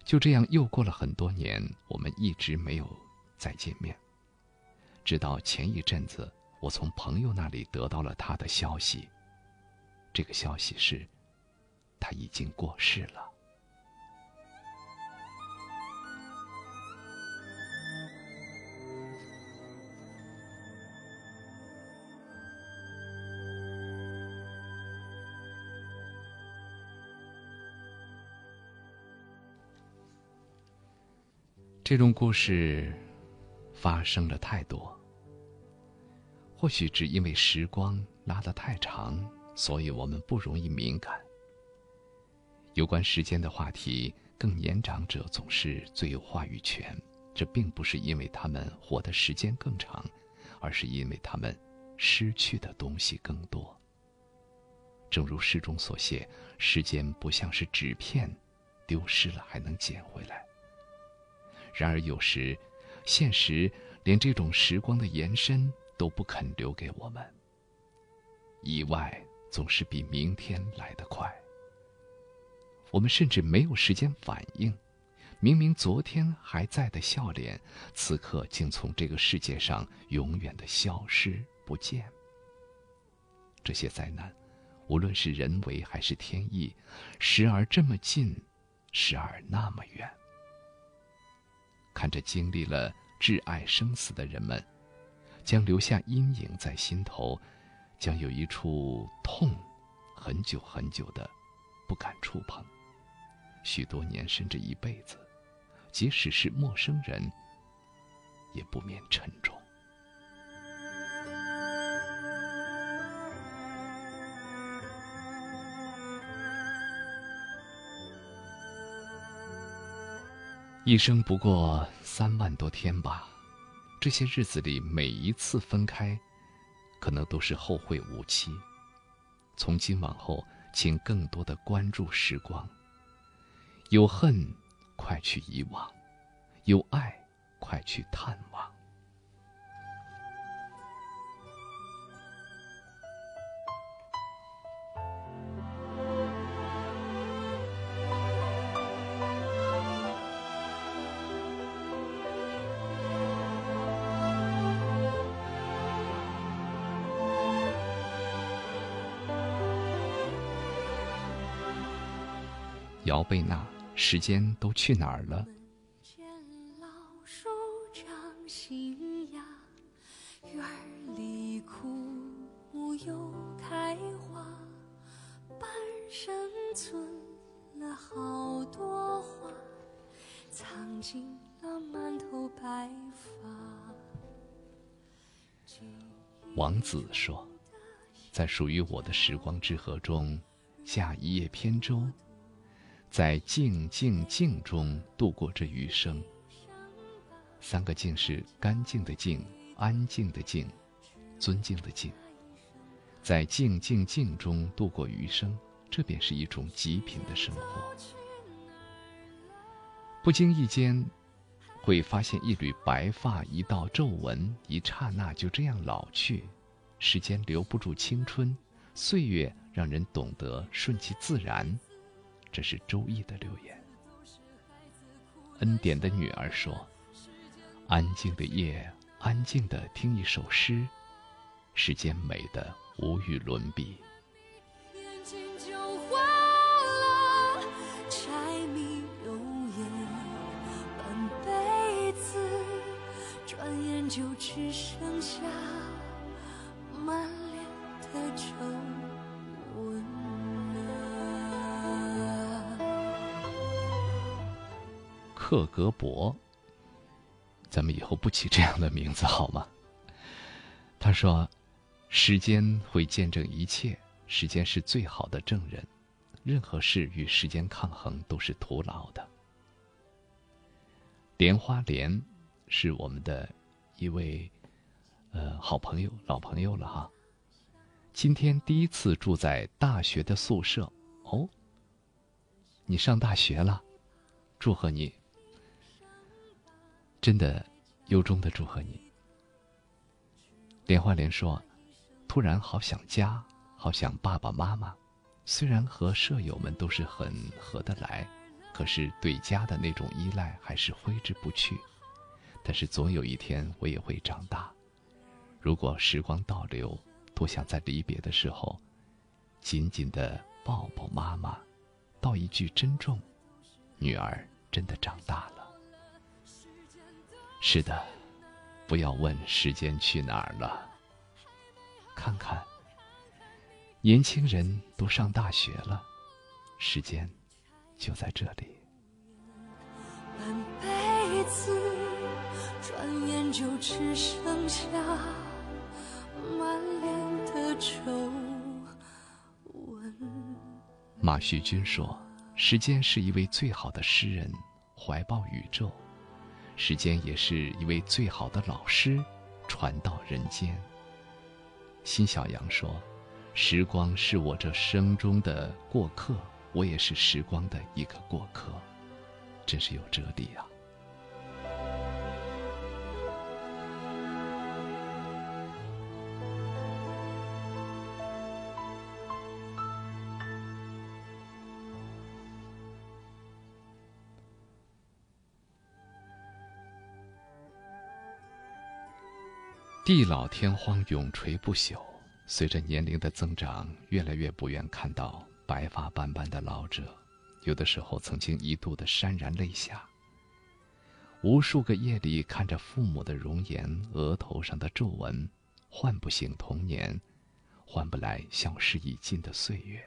就这样又过了很多年，我们一直没有再见面。直到前一阵子，我从朋友那里得到了他的消息。这个消息是，他已经过世了。这种故事发生了太多，或许只因为时光拉得太长。所以我们不容易敏感。有关时间的话题，更年长者总是最有话语权。这并不是因为他们活的时间更长，而是因为他们失去的东西更多。正如诗中所写，时间不像是纸片，丢失了还能捡回来。然而有时，现实连这种时光的延伸都不肯留给我们。意外总是比明天来得快。我们甚至没有时间反应，明明昨天还在的笑脸，此刻竟从这个世界上永远的消失不见。这些灾难，无论是人为还是天意，时而这么近，时而那么远。看着经历了挚爱生死的人们，将留下阴影在心头，将有一处痛，很久很久的，不敢触碰。许多年甚至一辈子，即使是陌生人，也不免沉重。一生不过三万多天吧，这些日子里每一次分开，可能都是后会无期。从今往后，请更多的关注时光。有恨，快去遗忘；有爱，快去探望。贝娜。时间都去哪儿了？见老树长新芽，院里枯木又开花，半生存了好多话，藏进了满头白发。王子说：“在属于我的时光之河中，下一叶扁舟。”在静静静中度过这余生。三个静是干净的静、安静的静、尊敬的敬。在静静静中度过余生，这便是一种极品的生活。不经意间，会发现一缕白发、一道皱纹，一刹那就这样老去。时间留不住青春，岁月让人懂得顺其自然。这是周易的留言。恩典的女儿说：“安静的夜，安静的听一首诗，世间美的无与伦比。”半辈子，转眼就只剩下满脸的皱。克格勃，咱们以后不起这样的名字好吗？他说：“时间会见证一切，时间是最好的证人，任何事与时间抗衡都是徒劳的。”莲花莲是我们的一位呃好朋友、老朋友了哈。今天第一次住在大学的宿舍哦，你上大学了，祝贺你！真的，由衷的祝贺你。莲花莲说：“突然好想家，好想爸爸妈妈。虽然和舍友们都是很合得来，可是对家的那种依赖还是挥之不去。但是总有一天我也会长大。如果时光倒流，多想在离别的时候，紧紧的抱抱妈妈，道一句珍重。女儿真的长大了。”是的，不要问时间去哪儿了。看看，年轻人都上大学了，时间就在这里。半辈子，转眼就只剩下满脸的皱纹。马旭君说：“时间是一位最好的诗人，怀抱宇宙。”时间也是一位最好的老师，传到人间。辛小阳说：“时光是我这生中的过客，我也是时光的一个过客，真是有哲理啊！地老天荒，永垂不朽。随着年龄的增长，越来越不愿看到白发斑斑的老者，有的时候曾经一度的潸然泪下。无数个夜里看着父母的容颜，额头上的皱纹，唤不醒童年，换不来消失已尽的岁月。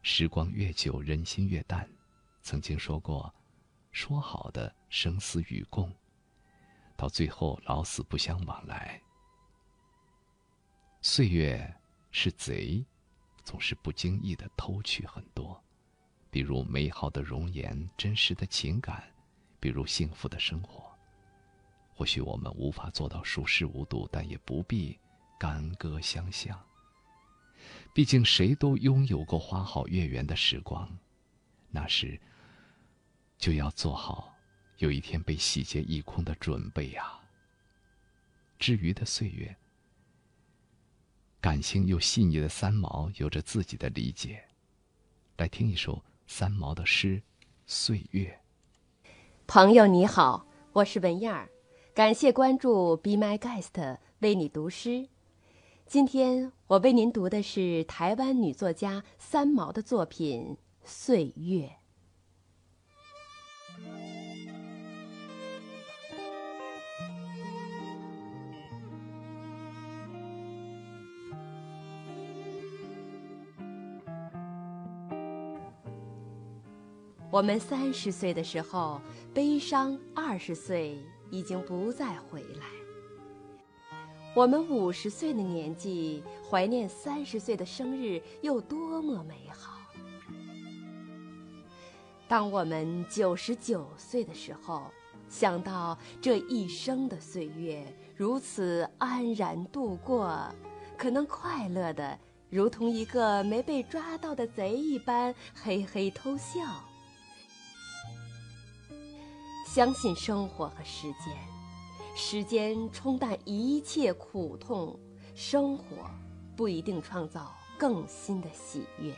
时光越久，人心越淡。曾经说过，说好的生死与共。到最后，老死不相往来。岁月是贼，总是不经意的偷去很多，比如美好的容颜、真实的情感，比如幸福的生活。或许我们无法做到熟视无睹，但也不必干戈相向。毕竟谁都拥有过花好月圆的时光，那时就要做好。有一天被洗劫一空的准备呀。至于的岁月，感性又细腻的三毛有着自己的理解。来听一首三毛的诗《岁月》。朋友你好，我是文燕儿，感谢关注 Be My Guest 为你读诗。今天我为您读的是台湾女作家三毛的作品《岁月》。我们三十岁的时候悲伤，二十岁已经不再回来。我们五十岁的年纪怀念三十岁的生日，有多么美好！当我们九十九岁的时候，想到这一生的岁月如此安然度过，可能快乐的如同一个没被抓到的贼一般，嘿嘿偷笑。相信生活和时间，时间冲淡一切苦痛，生活不一定创造更新的喜悦。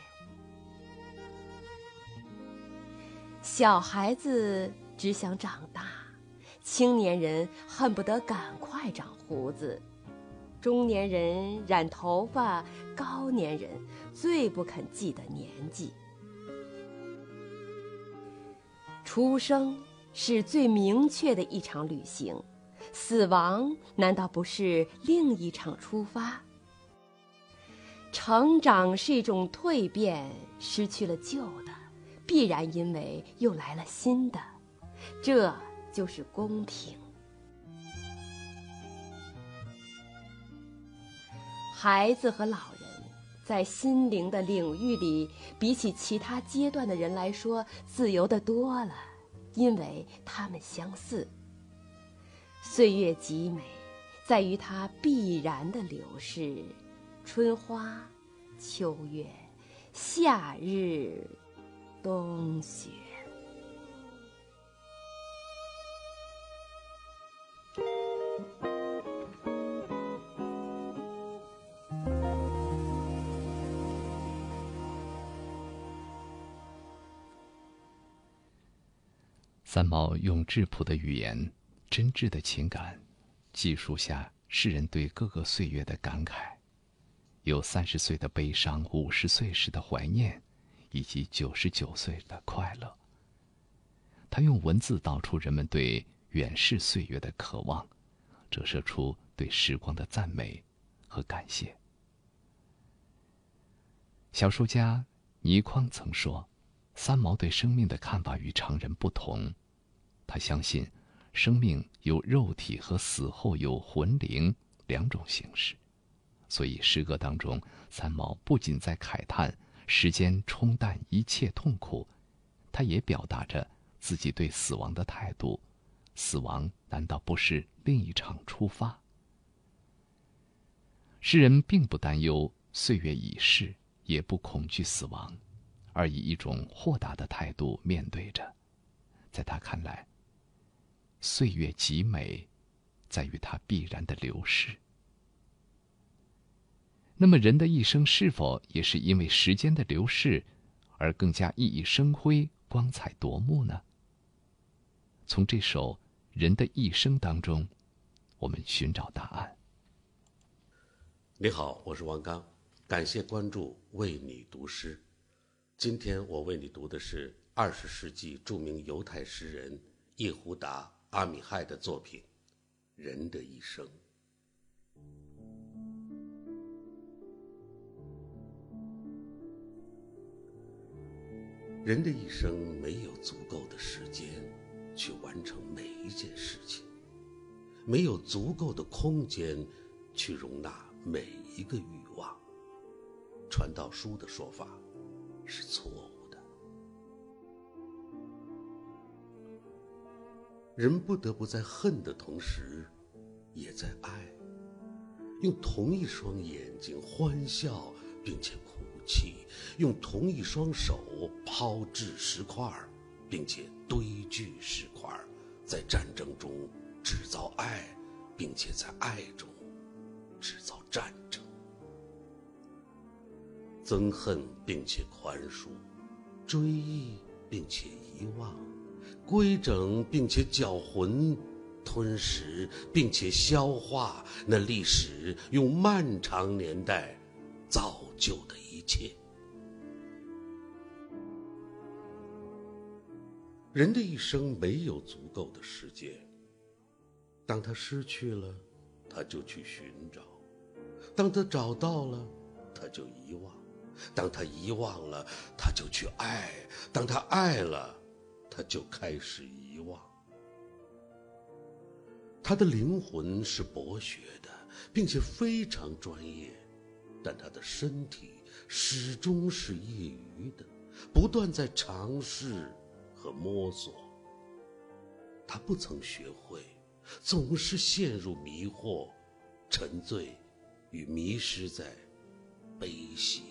小孩子只想长大，青年人恨不得赶快长胡子，中年人染头发，高年人最不肯记得年纪。出生。是最明确的一场旅行，死亡难道不是另一场出发？成长是一种蜕变，失去了旧的，必然因为又来了新的，这就是公平。孩子和老人在心灵的领域里，比起其他阶段的人来说，自由的多了。因为它们相似，岁月极美，在于它必然的流逝，春花、秋月、夏日、冬雪。三毛用质朴的语言、真挚的情感，记述下世人对各个岁月的感慨，有三十岁的悲伤，五十岁时的怀念，以及九十九岁的快乐。他用文字道出人们对远逝岁月的渴望，折射出对时光的赞美和感谢。小说家倪匡曾说：“三毛对生命的看法与常人不同。”他相信，生命有肉体和死后有魂灵两种形式，所以诗歌当中，三毛不仅在慨叹时间冲淡一切痛苦，他也表达着自己对死亡的态度：死亡难道不是另一场出发？诗人并不担忧岁月已逝，也不恐惧死亡，而以一种豁达的态度面对着。在他看来，岁月极美，在于它必然的流逝。那么，人的一生是否也是因为时间的流逝，而更加熠熠生辉、光彩夺目呢？从这首《人的一生》当中，我们寻找答案。你好，我是王刚，感谢关注，为你读诗。今天我为你读的是二十世纪著名犹太诗人叶胡达·阿米亥的作品《人的一生》。人的一生没有足够的时间去完成每一件事情，没有足够的空间去容纳每一个欲望。传道书的说法是错误人不得不在恨的同时，也在爱，用同一双眼睛欢笑，并且哭。泣用同一双手抛掷石块，并且堆聚石块，在战争中制造爱，并且在爱中制造战争。憎恨并且宽恕，追忆并且遗忘，规整并且搅浑，吞食并且消化那历史用漫长年代造就的一。切。人的一生没有足够的时间。当他失去了，他就去寻找；当他找到了，他就遗忘；当他遗忘了，他就去爱；当他爱了，他就开始遗忘。他的灵魂是博学的，并且非常专业，但他的身体。始终是业余的，不断在尝试和摸索。他不曾学会，总是陷入迷惑，沉醉与迷失在悲喜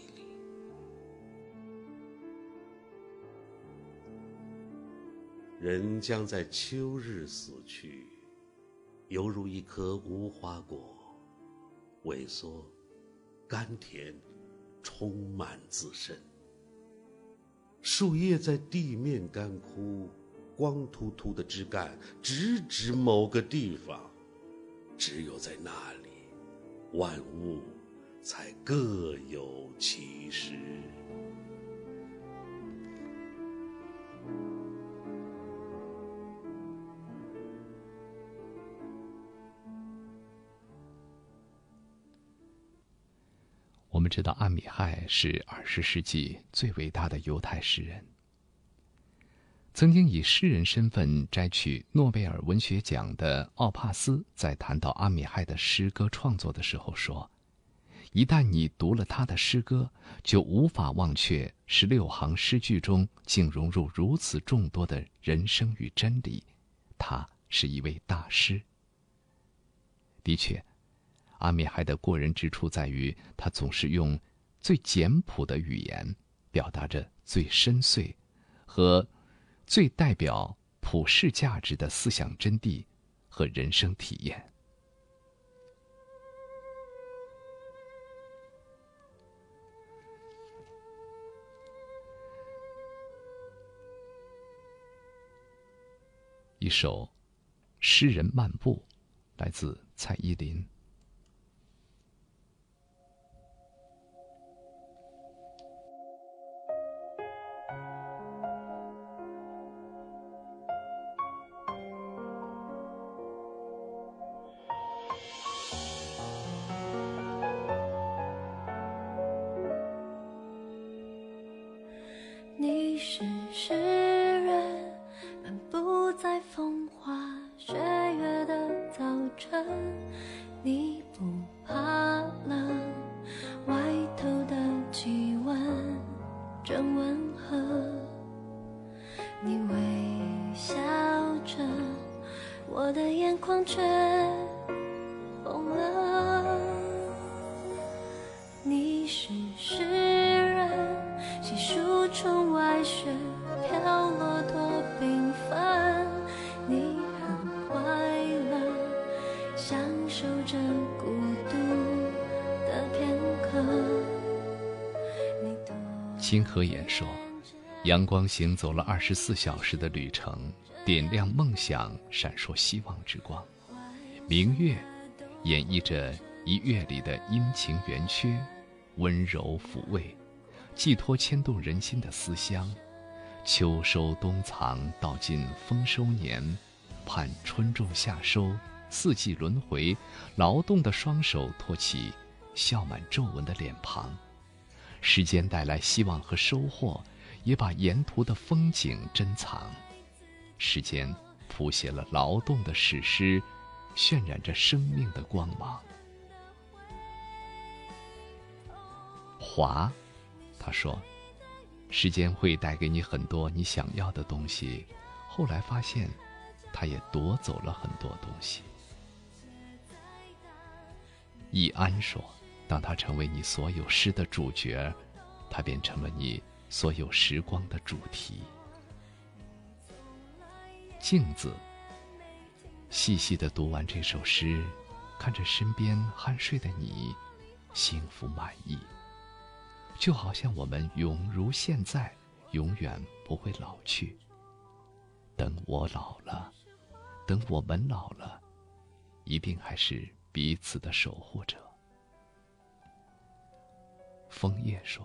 人将在秋日死去，犹如一颗无花果，萎缩，甘甜。充满自身，树叶在地面干枯，光秃秃的枝干直指某个地方，只有在那里，万物才各有其时。知道，阿米亥是二十世纪最伟大的犹太诗人。曾经以诗人身份摘取诺贝尔文学奖的奥帕斯，在谈到阿米亥的诗歌创作的时候说：“一旦你读了他的诗歌，就无法忘却十六行诗句中竟融入如此众多的人生与真理。他是一位大师。”的确。阿米亥的过人之处在于，他总是用最简朴的语言，表达着最深邃和最代表普世价值的思想真谛和人生体验。一首《诗人漫步》，来自蔡依林。阳光行走了二十四小时的旅程，点亮梦想，闪烁希望之光。明月演绎着一月里的阴晴圆缺，温柔抚慰，寄托牵动人心的思乡。秋收冬藏，到尽丰收年，盼春种夏收，四季轮回。劳动的双手托起笑满皱纹的脸庞。”时间带来希望和收获，也把沿途的风景珍藏。时间谱写了劳动的史诗，渲染着生命的光芒。华，他说：“时间会带给你很多你想要的东西，后来发现，它也夺走了很多东西。”易安说。当他成为你所有诗的主角，他便成了你所有时光的主题。镜子。细细的读完这首诗，看着身边酣睡的你，幸福满意。就好像我们永如现在，永远不会老去。等我老了，等我们老了，一定还是彼此的守护者。枫叶说：“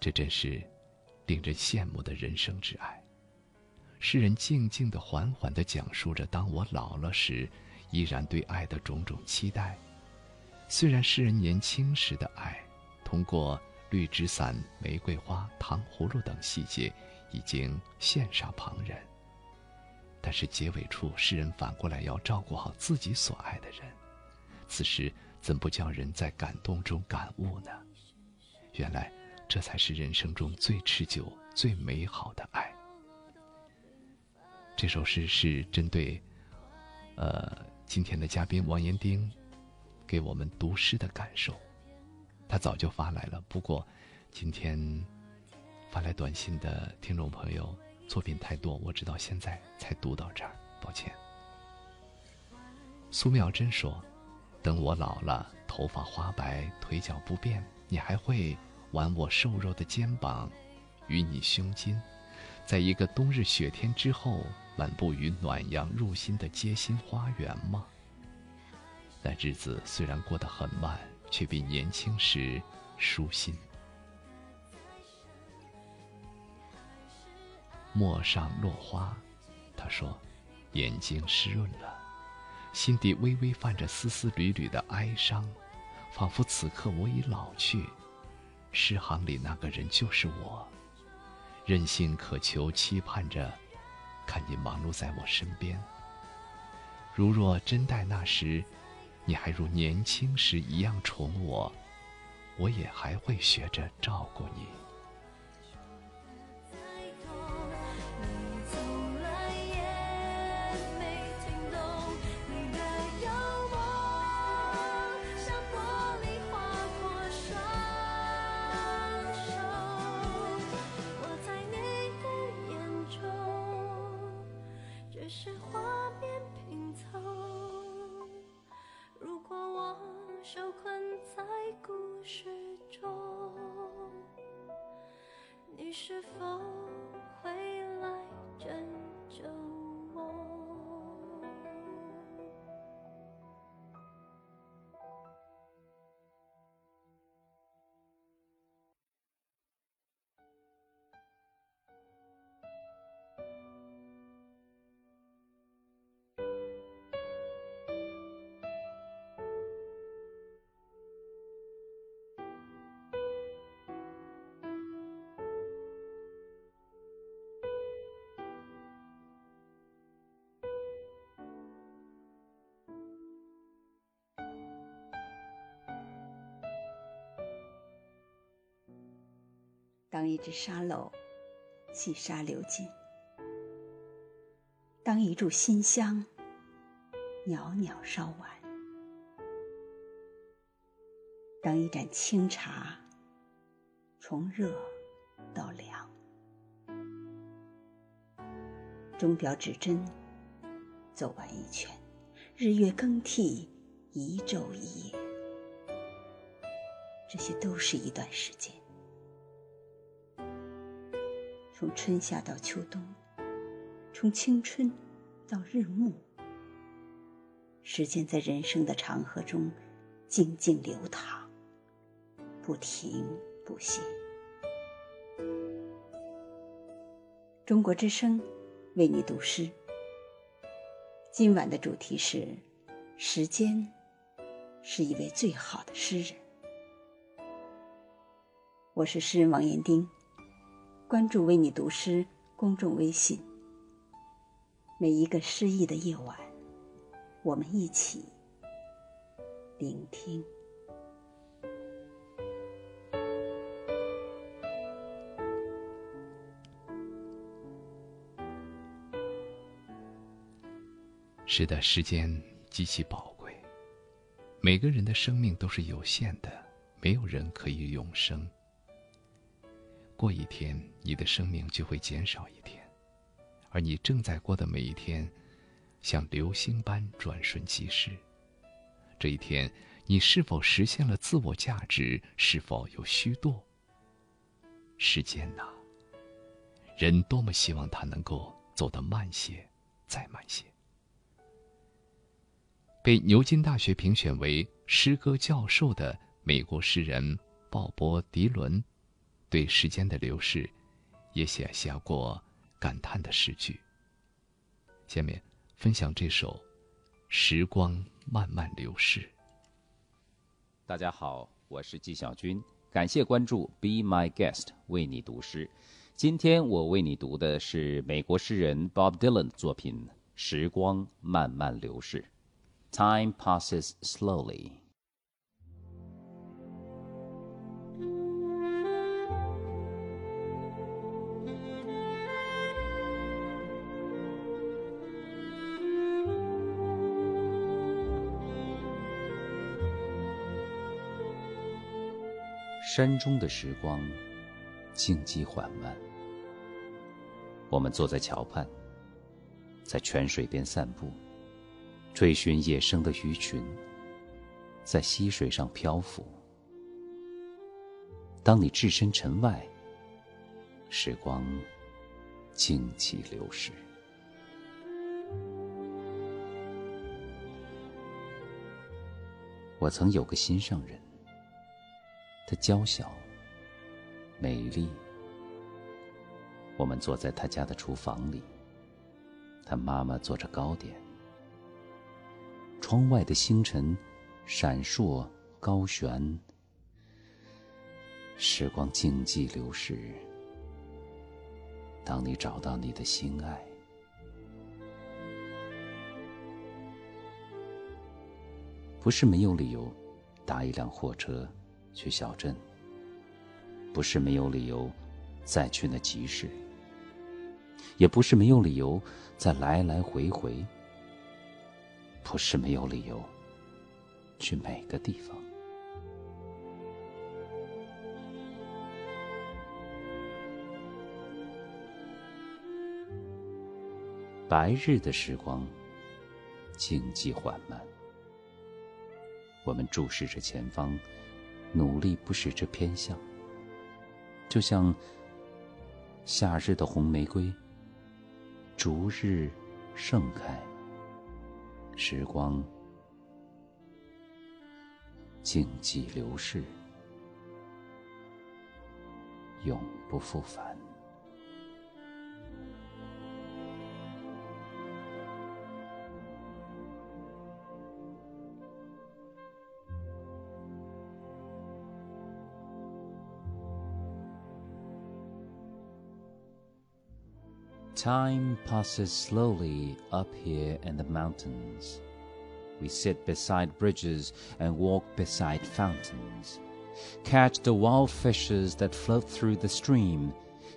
这真是令人羡慕的人生之爱。”诗人静静的、缓缓的讲述着：当我老了时，依然对爱的种种期待。虽然诗人年轻时的爱，通过绿纸伞、玫瑰花、糖葫芦等细节，已经羡煞旁人，但是结尾处，诗人反过来要照顾好自己所爱的人。此时，怎不叫人在感动中感悟呢？原来，这才是人生中最持久、最美好的爱。这首诗是针对，呃，今天的嘉宾王延丁给我们读诗的感受。他早就发来了，不过今天发来短信的听众朋友作品太多，我直到现在才读到这儿，抱歉。苏妙珍说：“等我老了，头发花白，腿脚不便，你还会？”挽我瘦弱的肩膀，与你胸襟，在一个冬日雪天之后，漫步于暖阳入心的街心花园吗？那日子虽然过得很慢，却比年轻时舒心。陌上落花，他说，眼睛湿润了，心底微微泛着丝丝缕缕的哀伤，仿佛此刻我已老去。诗行里那个人就是我，任性渴求，期盼着看你忙碌在我身边。如若真待那时，你还如年轻时一样宠我，我也还会学着照顾你。故事中你是否会来拯救当一只沙漏，细沙流尽；当一炷馨香，袅袅烧完；当一盏清茶，从热到凉。钟表指针走完一圈，日月更替一昼一夜，这些都是一段时间。从春夏到秋冬，从青春到日暮。时间在人生的长河中静静流淌，不停不息。中国之声为你读诗。今晚的主题是：时间是一位最好的诗人。我是诗人王彦丁，关注“为你读诗”公众微信。每一个诗意的夜晚，我们一起聆听。是的，时间极其宝贵。每个人的生命都是有限的，没有人可以永生。过一天，你的生命就会减少一天，而你正在过的每一天，像流星般转瞬即逝。这一天，你是否实现了自我价值？是否有虚度？时间呐，人多么希望它能够走得慢些，再慢些。被牛津大学评选为诗歌教授的美国诗人鲍勃·迪伦，对时间的流逝，也写下过感叹的诗句。下面分享这首《时光慢慢流逝》。大家好，我是纪晓君，感谢关注《Be My Guest》为你读诗。今天我为你读的是美国诗人 Bob Dylan 的作品《时光慢慢流逝》。Time passes slowly. 山中的时光，静寂缓慢。我们坐在桥畔，在泉水边散步。追寻野生的鱼群，在溪水上漂浮。当你置身尘外，时光静寂流逝。我曾有个心上人，她娇小、美丽。我们坐在她家的厨房里，她妈妈做着糕点。窗外的星辰，闪烁高悬。时光静寂流逝。当你找到你的心爱，不是没有理由搭一辆货车去小镇，不是没有理由再去那集市，也不是没有理由再来来回回。不是没有理由去每个地方。白日的时光静寂缓慢，我们注视着前方，努力不使之偏向，就像夏日的红玫瑰，逐日盛开。时光静寂流逝，永不复返。Time passes slowly up here in the mountains. We sit beside bridges and walk beside fountains. Catch the wild fishes that float through the stream.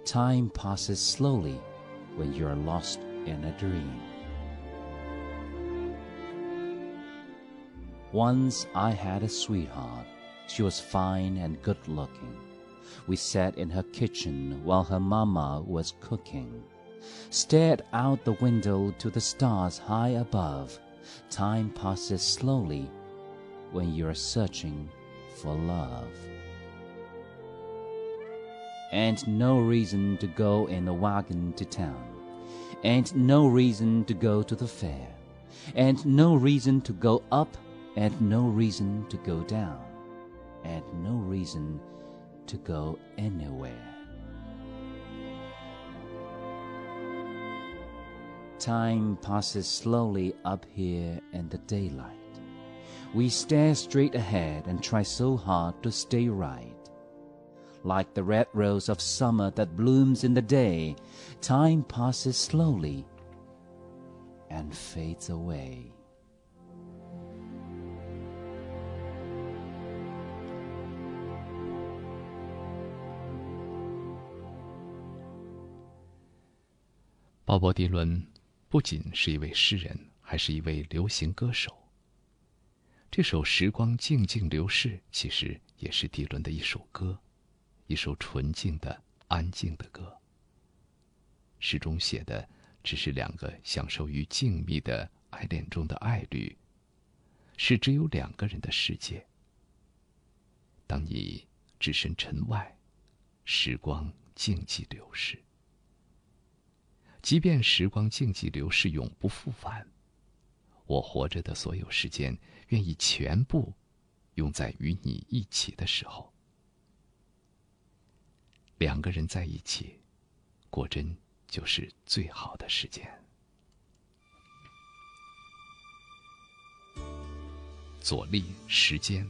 Time passes slowly when you're lost in a dream. Once I had a sweetheart. She was fine and good looking. We sat in her kitchen while her mama was cooking stared out the window to the stars high above. Time passes slowly when you're searching for love. and no reason to go in a wagon to town, and no reason to go to the fair, and no reason to go up, and no reason to go down, and no reason to go anywhere. Time passes slowly up here in the daylight. We stare straight ahead and try so hard to stay right. Like the red rose of summer that blooms in the day, time passes slowly and fades away. 鲍勃·迪伦 不仅是一位诗人，还是一位流行歌手。这首《时光静静流逝》其实也是迪伦的一首歌，一首纯净的、安静的歌。诗中写的只是两个享受于静谧的爱恋中的爱侣，是只有两个人的世界。当你置身尘外，时光静寂流逝。即便时光静寂流逝，永不复返。我活着的所有时间，愿意全部用在与你一起的时候。两个人在一起，果真就是最好的时间。左立时间。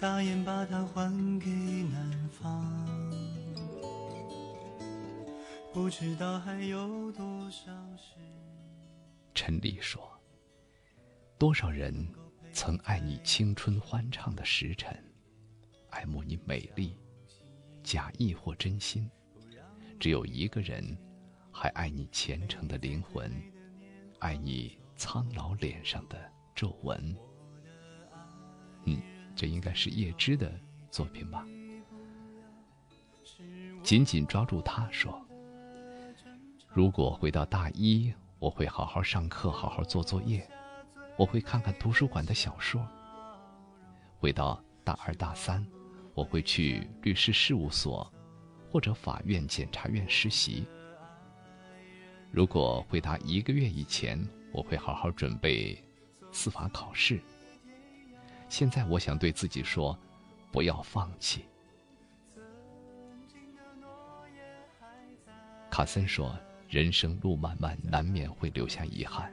大雁把它还给南方。不知道还有多少事。陈丽说：“多少人。”曾爱你青春欢畅的时辰，爱慕你美丽，假意或真心。只有一个人，还爱你虔诚的灵魂，爱你苍老脸上的皱纹。嗯，这应该是叶芝的作品吧。紧紧抓住他说：“如果回到大一，我会好好上课，好好做作业。”我会看看图书馆的小说。回到大二大三，我会去律师事务所，或者法院、检察院实习。如果回答一个月以前，我会好好准备司法考试。现在，我想对自己说，不要放弃。卡森说：“人生路漫漫，难免会留下遗憾。”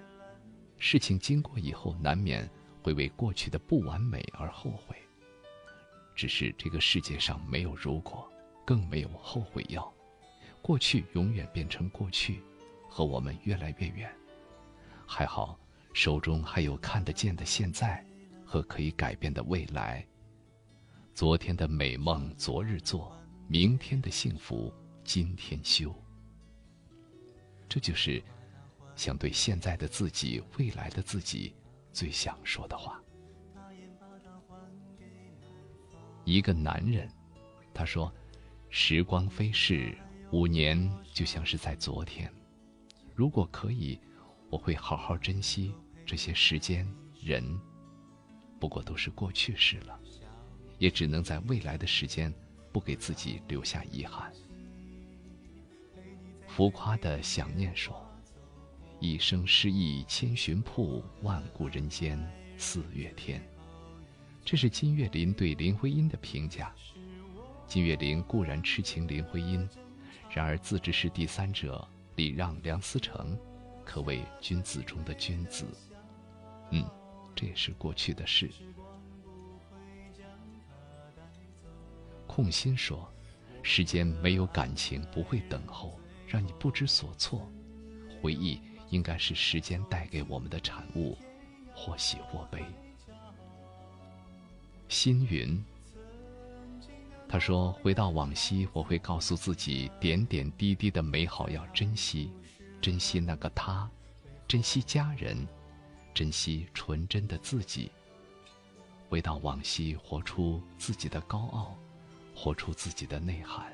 事情经过以后，难免会为过去的不完美而后悔。只是这个世界上没有如果，更没有后悔药。过去永远变成过去，和我们越来越远。还好，手中还有看得见的现在，和可以改变的未来。昨天的美梦昨日做，明天的幸福今天修。这就是。想对现在的自己、未来的自己最想说的话。一个男人，他说：“时光飞逝，五年就像是在昨天。如果可以，我会好好珍惜这些时间、人。不过都是过去式了，也只能在未来的时间，不给自己留下遗憾。”浮夸的想念说。一生诗意千寻瀑，万古人间四月天。这是金岳霖对林徽因的评价。金岳霖固然痴情林徽因，然而自知是第三者，礼让梁思成，可谓君子中的君子。嗯，这也是过去的事。空心说：“时间没有感情不会等候，让你不知所措。回忆。”应该是时间带给我们的产物，或喜或悲。星云，他说：“回到往昔，我会告诉自己，点点滴滴的美好要珍惜，珍惜那个他，珍惜家人，珍惜纯真的自己。回到往昔，活出自己的高傲，活出自己的内涵。”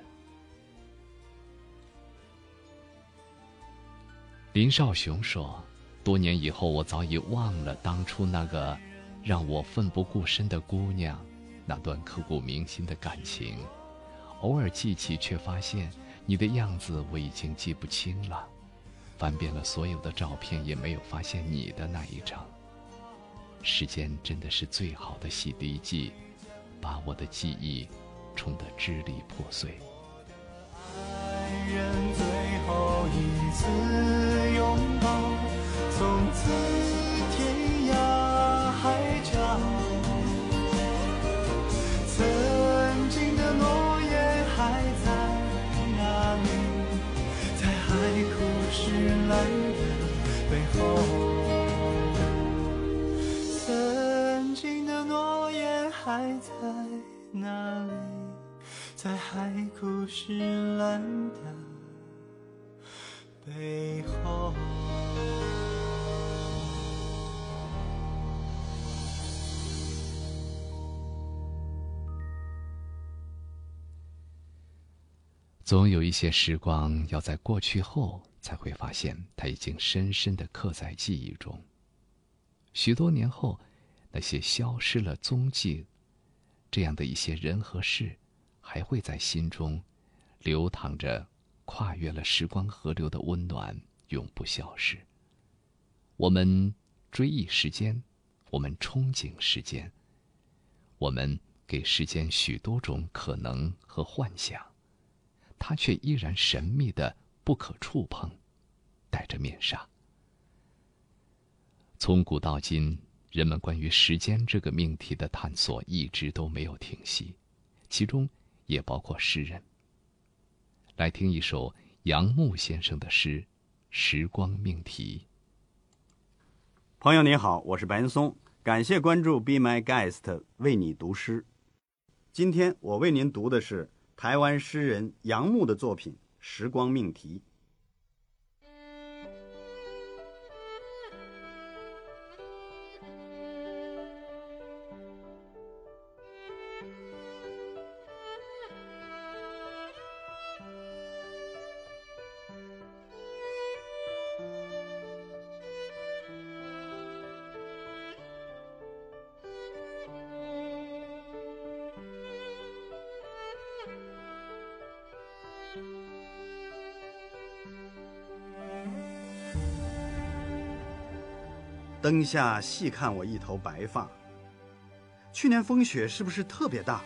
林少雄说：“多年以后，我早已忘了当初那个。”让我奋不顾身的姑娘，那段刻骨铭心的感情，偶尔记起，却发现你的样子我已经记不清了。翻遍了所有的照片，也没有发现你的那一张。时间真的是最好的洗涤剂，把我的记忆冲得支离破碎。爱人最后一次拥抱，从此。石烂的背后。曾经的诺言还在哪里？在海枯石烂的背后。总有一些时光要在过去后才会发现，它已经深深的刻在记忆中。许多年后，那些消失了踪迹，这样的一些人和事，还会在心中流淌着，跨越了时光河流的温暖，永不消失。我们追忆时间，我们憧憬时间，我们给时间许多种可能和幻想。它却依然神秘的不可触碰，戴着面纱。从古到今，人们关于时间这个命题的探索一直都没有停息，其中也包括诗人。来听一首杨牧先生的诗《时光命题》。朋友您好，我是白岩松，感谢关注 Be My Guest，为你读诗。今天我为您读的是。台湾诗人杨牧的作品《时光命题》。灯下细看我一头白发。去年风雪是不是特别大？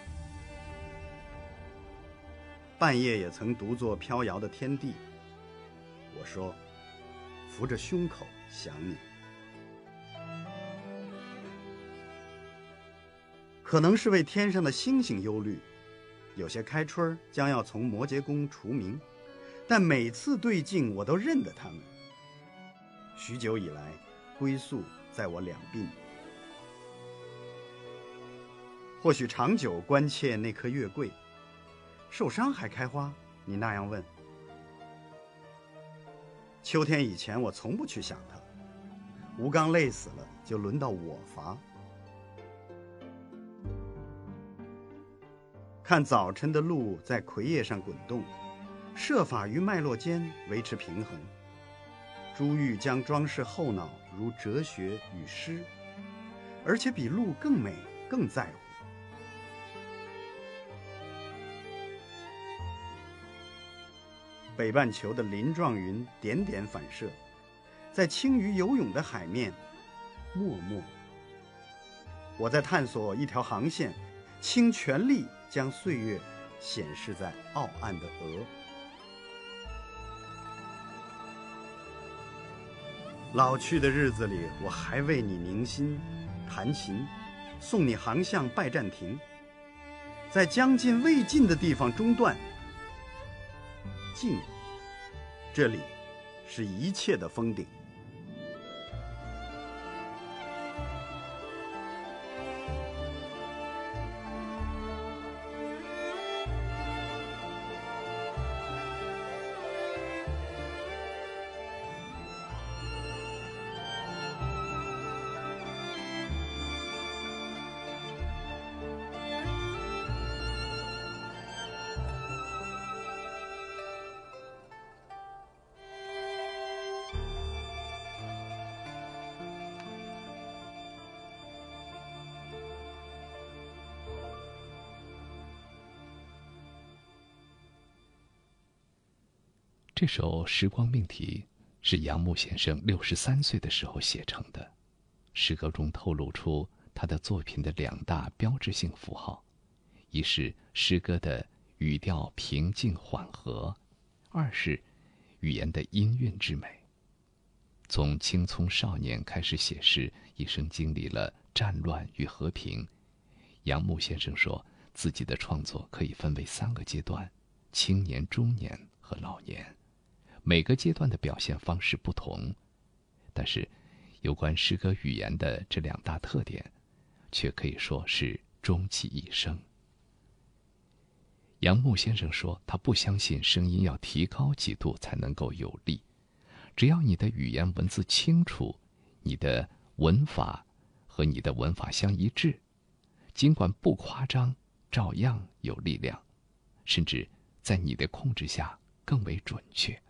半夜也曾独坐飘摇的天地。我说，扶着胸口想你。可能是为天上的星星忧虑，有些开春将要从摩羯宫除名，但每次对镜我都认得他们。许久以来。归宿在我两鬓，或许长久关切那棵月桂，受伤还开花，你那样问。秋天以前，我从不去想它。吴刚累死了，就轮到我伐。看早晨的露在葵叶上滚动，设法于脉络间维持平衡。珠玉将装饰后脑。如哲学与诗，而且比鹿更美、更在乎。北半球的鳞状云点点反射，在轻鱼游泳的海面，默默。我在探索一条航线，倾全力将岁月显示在傲岸的鹅。老去的日子里，我还为你凝心弹琴，送你航向拜占庭，在将近未尽的地方中断。静，这里是一切的峰顶。这首《时光命题》是杨牧先生六十三岁的时候写成的，诗歌中透露出他的作品的两大标志性符号：一是诗歌的语调平静缓和，二是语言的音韵之美。从青葱少年开始写诗，一生经历了战乱与和平。杨牧先生说自己的创作可以分为三个阶段：青年、中年和老年。每个阶段的表现方式不同，但是有关诗歌语言的这两大特点，却可以说是终其一生。杨牧先生说，他不相信声音要提高几度才能够有力，只要你的语言文字清楚，你的文法和你的文法相一致，尽管不夸张，照样有力量，甚至在你的控制下更为准确。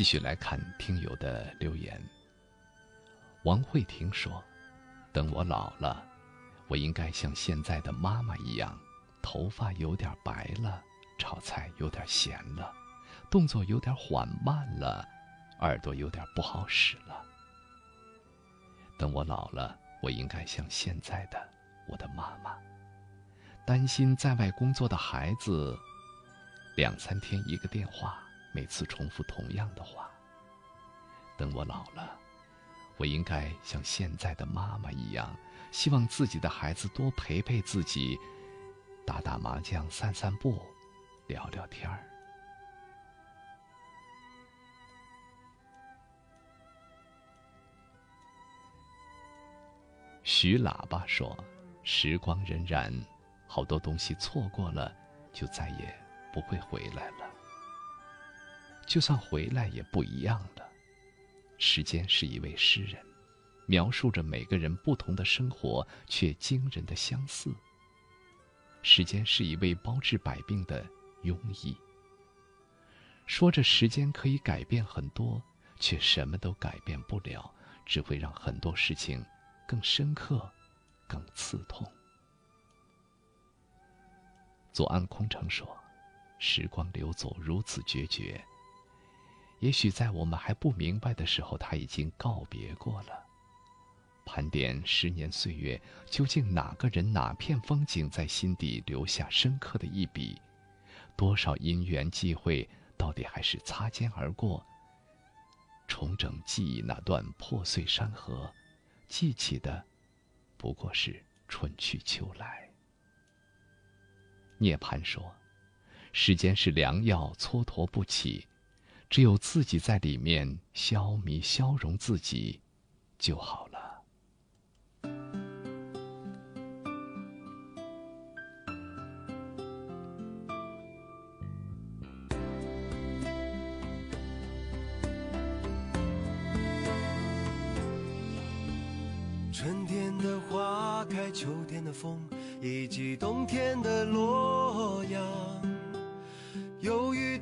继续来看听友的留言。王慧婷说：“等我老了，我应该像现在的妈妈一样，头发有点白了，炒菜有点咸了，动作有点缓慢了，耳朵有点不好使了。等我老了，我应该像现在的我的妈妈，担心在外工作的孩子，两三天一个电话。”每次重复同样的话。等我老了，我应该像现在的妈妈一样，希望自己的孩子多陪陪自己，打打麻将、散散步、聊聊天儿。徐喇叭说：“时光荏苒，好多东西错过了，就再也不会回来了。”就算回来也不一样了。时间是一位诗人，描述着每个人不同的生活，却惊人的相似。时间是一位包治百病的庸医，说着时间可以改变很多，却什么都改变不了，只会让很多事情更深刻、更刺痛。左岸空城说：“时光流走如此决绝。”也许在我们还不明白的时候，他已经告别过了。盘点十年岁月，究竟哪个人、哪片风景在心底留下深刻的一笔？多少因缘际会，到底还是擦肩而过？重整记忆那段破碎山河，记起的不过是春去秋来。涅槃说：“时间是良药，蹉跎不起。”只有自己在里面消弭、消融自己，就好了。春天的花开，秋天的风，以及冬天的洛阳。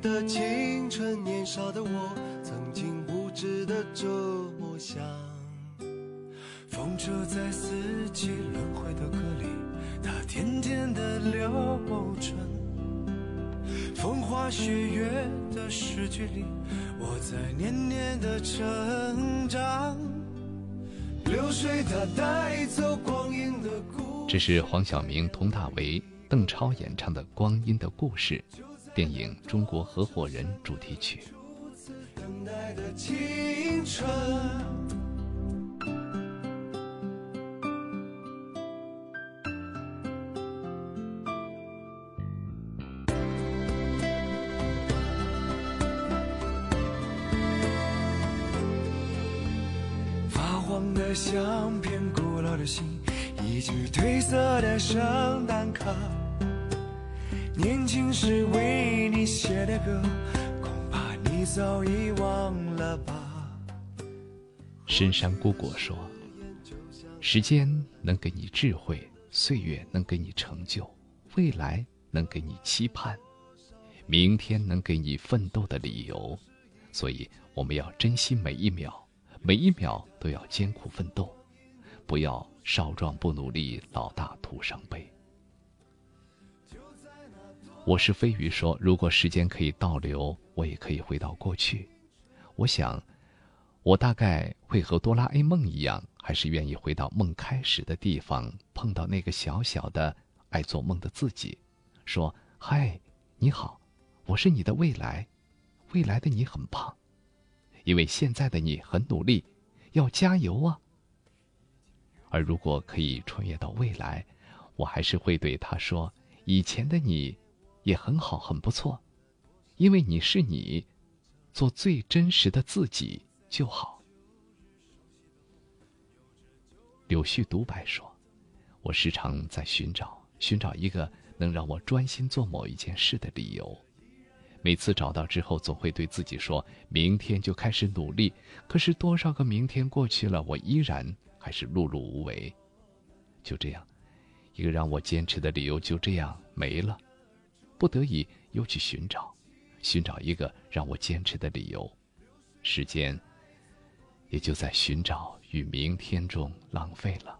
的青春，年少的我，曾经无知的这么想。风车在四季轮回的歌里，它甜甜的流转。风花雪月的诗句里，我在年年的成长。流水它带走光阴的故这是黄晓明、佟大为、邓超演唱的《光阴的故事》。电影《中国合伙人》主题曲。发黄的相片，古老的信，一句褪色的圣诞卡。年轻时为你写的歌，恐怕你早已忘了吧。深山姑果说：“时间能给你智慧，岁月能给你成就，未来能给你期盼，明天能给你奋斗的理由。所以，我们要珍惜每一秒，每一秒都要艰苦奋斗，不要少壮不努力，老大徒伤悲。我是飞鱼说，如果时间可以倒流，我也可以回到过去。我想，我大概会和哆啦 A 梦一样，还是愿意回到梦开始的地方，碰到那个小小的爱做梦的自己，说：“嗨，你好，我是你的未来，未来的你很棒，因为现在的你很努力，要加油啊。”而如果可以穿越到未来，我还是会对他说：“以前的你。”也很好，很不错，因为你是你，做最真实的自己就好。柳絮独白说：“我时常在寻找，寻找一个能让我专心做某一件事的理由。每次找到之后，总会对自己说：明天就开始努力。可是多少个明天过去了，我依然还是碌碌无为。就这样，一个让我坚持的理由就这样没了。”不得已又去寻找，寻找一个让我坚持的理由，时间也就在寻找与明天中浪费了。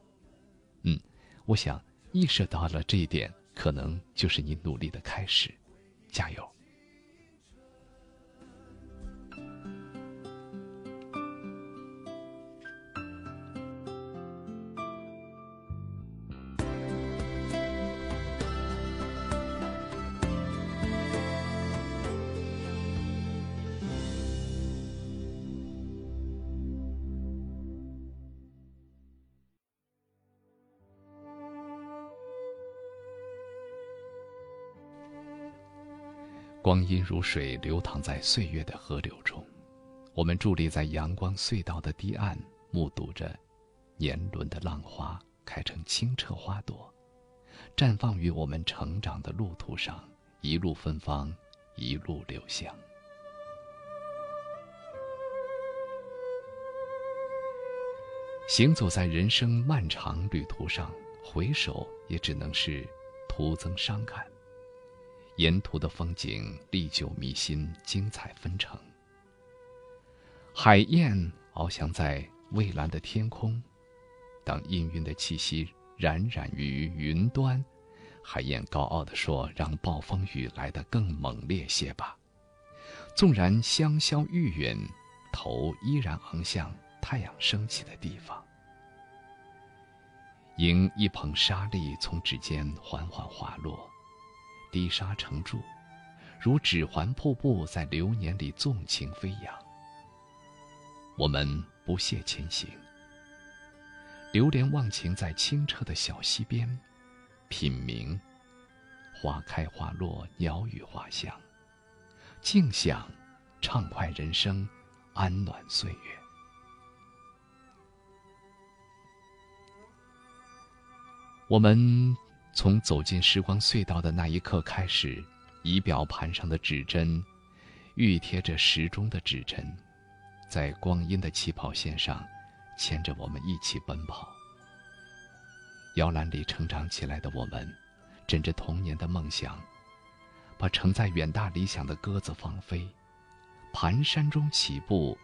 嗯，我想意识到了这一点，可能就是你努力的开始，加油。光阴如水，流淌在岁月的河流中。我们伫立在阳光隧道的堤岸，目睹着年轮的浪花开成清澈花朵，绽放于我们成长的路途上，一路芬芳，一路留香。行走在人生漫长旅途上，回首也只能是徒增伤感。沿途的风景历久弥新，精彩纷呈。海燕翱翔在蔚蓝的天空，当氤氲的气息冉冉于云端，海燕高傲地说：“让暴风雨来得更猛烈些吧。”纵然香消玉殒，头依然昂向太阳升起的地方。迎一捧沙粒从指尖缓缓滑落。滴沙成柱，如指环瀑布在流年里纵情飞扬。我们不懈前行，流连忘情在清澈的小溪边，品茗，花开花落，鸟语花香，静享畅快人生，安暖岁月。我们。从走进时光隧道的那一刻开始，仪表盘上的指针，熨贴着时钟的指针，在光阴的起跑线上，牵着我们一起奔跑。摇篮里成长起来的我们，枕着童年的梦想，把承载远大理想的鸽子放飞，蹒跚中起步，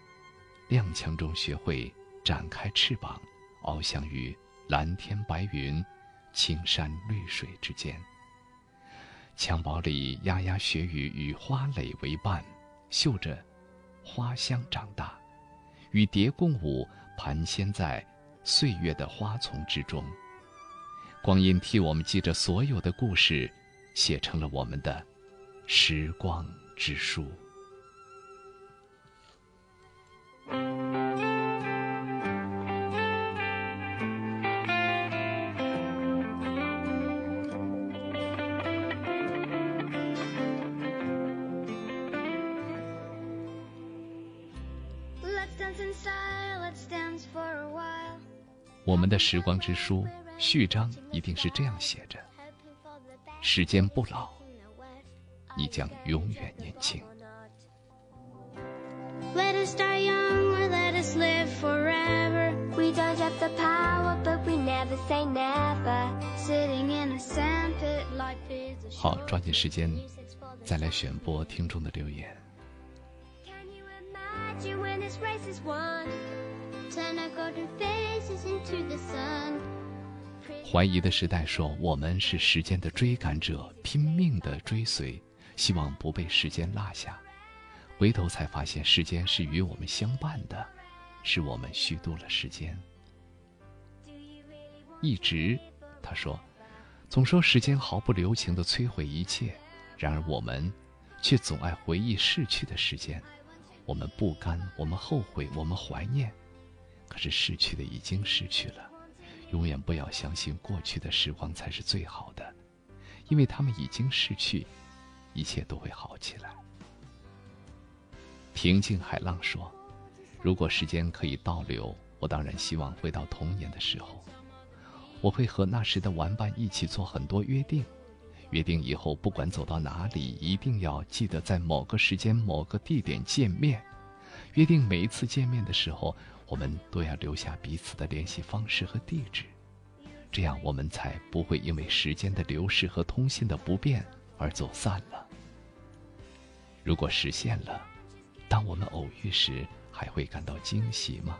踉跄中学会展开翅膀，翱翔于蓝天白云。青山绿水之间，襁褓里牙牙学语与花蕾为伴，嗅着花香长大，与蝶共舞，盘旋在岁月的花丛之中。光阴替我们记着所有的故事，写成了我们的时光之书。我们的时光之书序章一定是这样写着：时间不老，你将永远年轻。好，抓紧时间，再来选播听众的留言。怀疑的时代说，我们是时间的追赶者，拼命的追随，希望不被时间落下。回头才发现，时间是与我们相伴的，是我们虚度了时间。一直，他说，总说时间毫不留情的摧毁一切，然而我们，却总爱回忆逝去的时间。我们不甘，我们后悔，我们怀念，可是逝去的已经逝去了。永远不要相信过去的时光才是最好的，因为他们已经逝去，一切都会好起来。平静海浪说：“如果时间可以倒流，我当然希望回到童年的时候。我会和那时的玩伴一起做很多约定，约定以后不管走到哪里，一定要记得在某个时间、某个地点见面。约定每一次见面的时候，我们都要留下彼此的联系方式和地址，这样我们才不会因为时间的流逝和通信的不便而走散了。如果实现了。”当我们偶遇时，还会感到惊喜吗？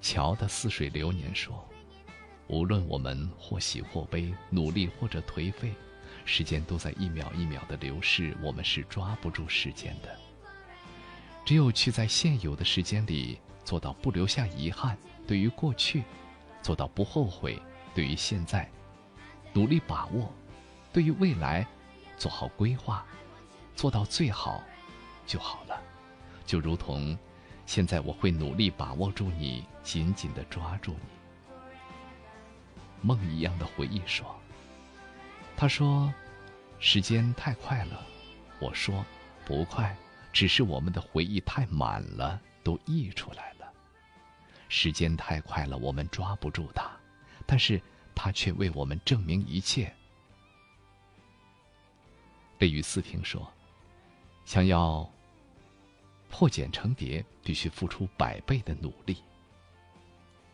乔的似水流年说：“无论我们或喜或悲，努力或者颓废，时间都在一秒一秒的流逝，我们是抓不住时间的。只有去在现有的时间里做到不留下遗憾，对于过去，做到不后悔；对于现在，努力把握；对于未来，做好规划。”做到最好就好了，就如同现在，我会努力把握住你，紧紧的抓住你。梦一样的回忆说：“他说，时间太快了。”我说：“不快，只是我们的回忆太满了，都溢出来了。时间太快了，我们抓不住它，但是它却为我们证明一切。”对于思平说。想要破茧成蝶，必须付出百倍的努力。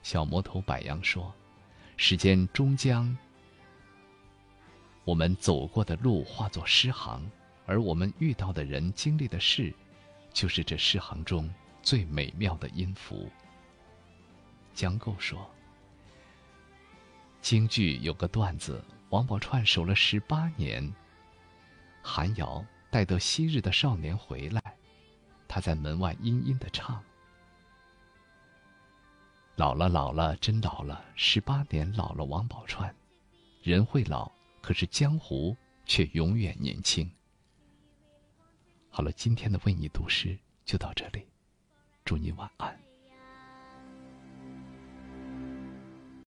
小魔头柏杨说：“时间终将我们走过的路化作诗行，而我们遇到的人、经历的事，就是这诗行中最美妙的音符。”江构说：“京剧有个段子，王宝钏守了十八年，寒窑。”待得昔日的少年回来，他在门外阴阴的唱：“老了，老了，真老了，十八年老了。”王宝钏，人会老，可是江湖却永远年轻。好了，今天的为你读诗就到这里，祝你晚安。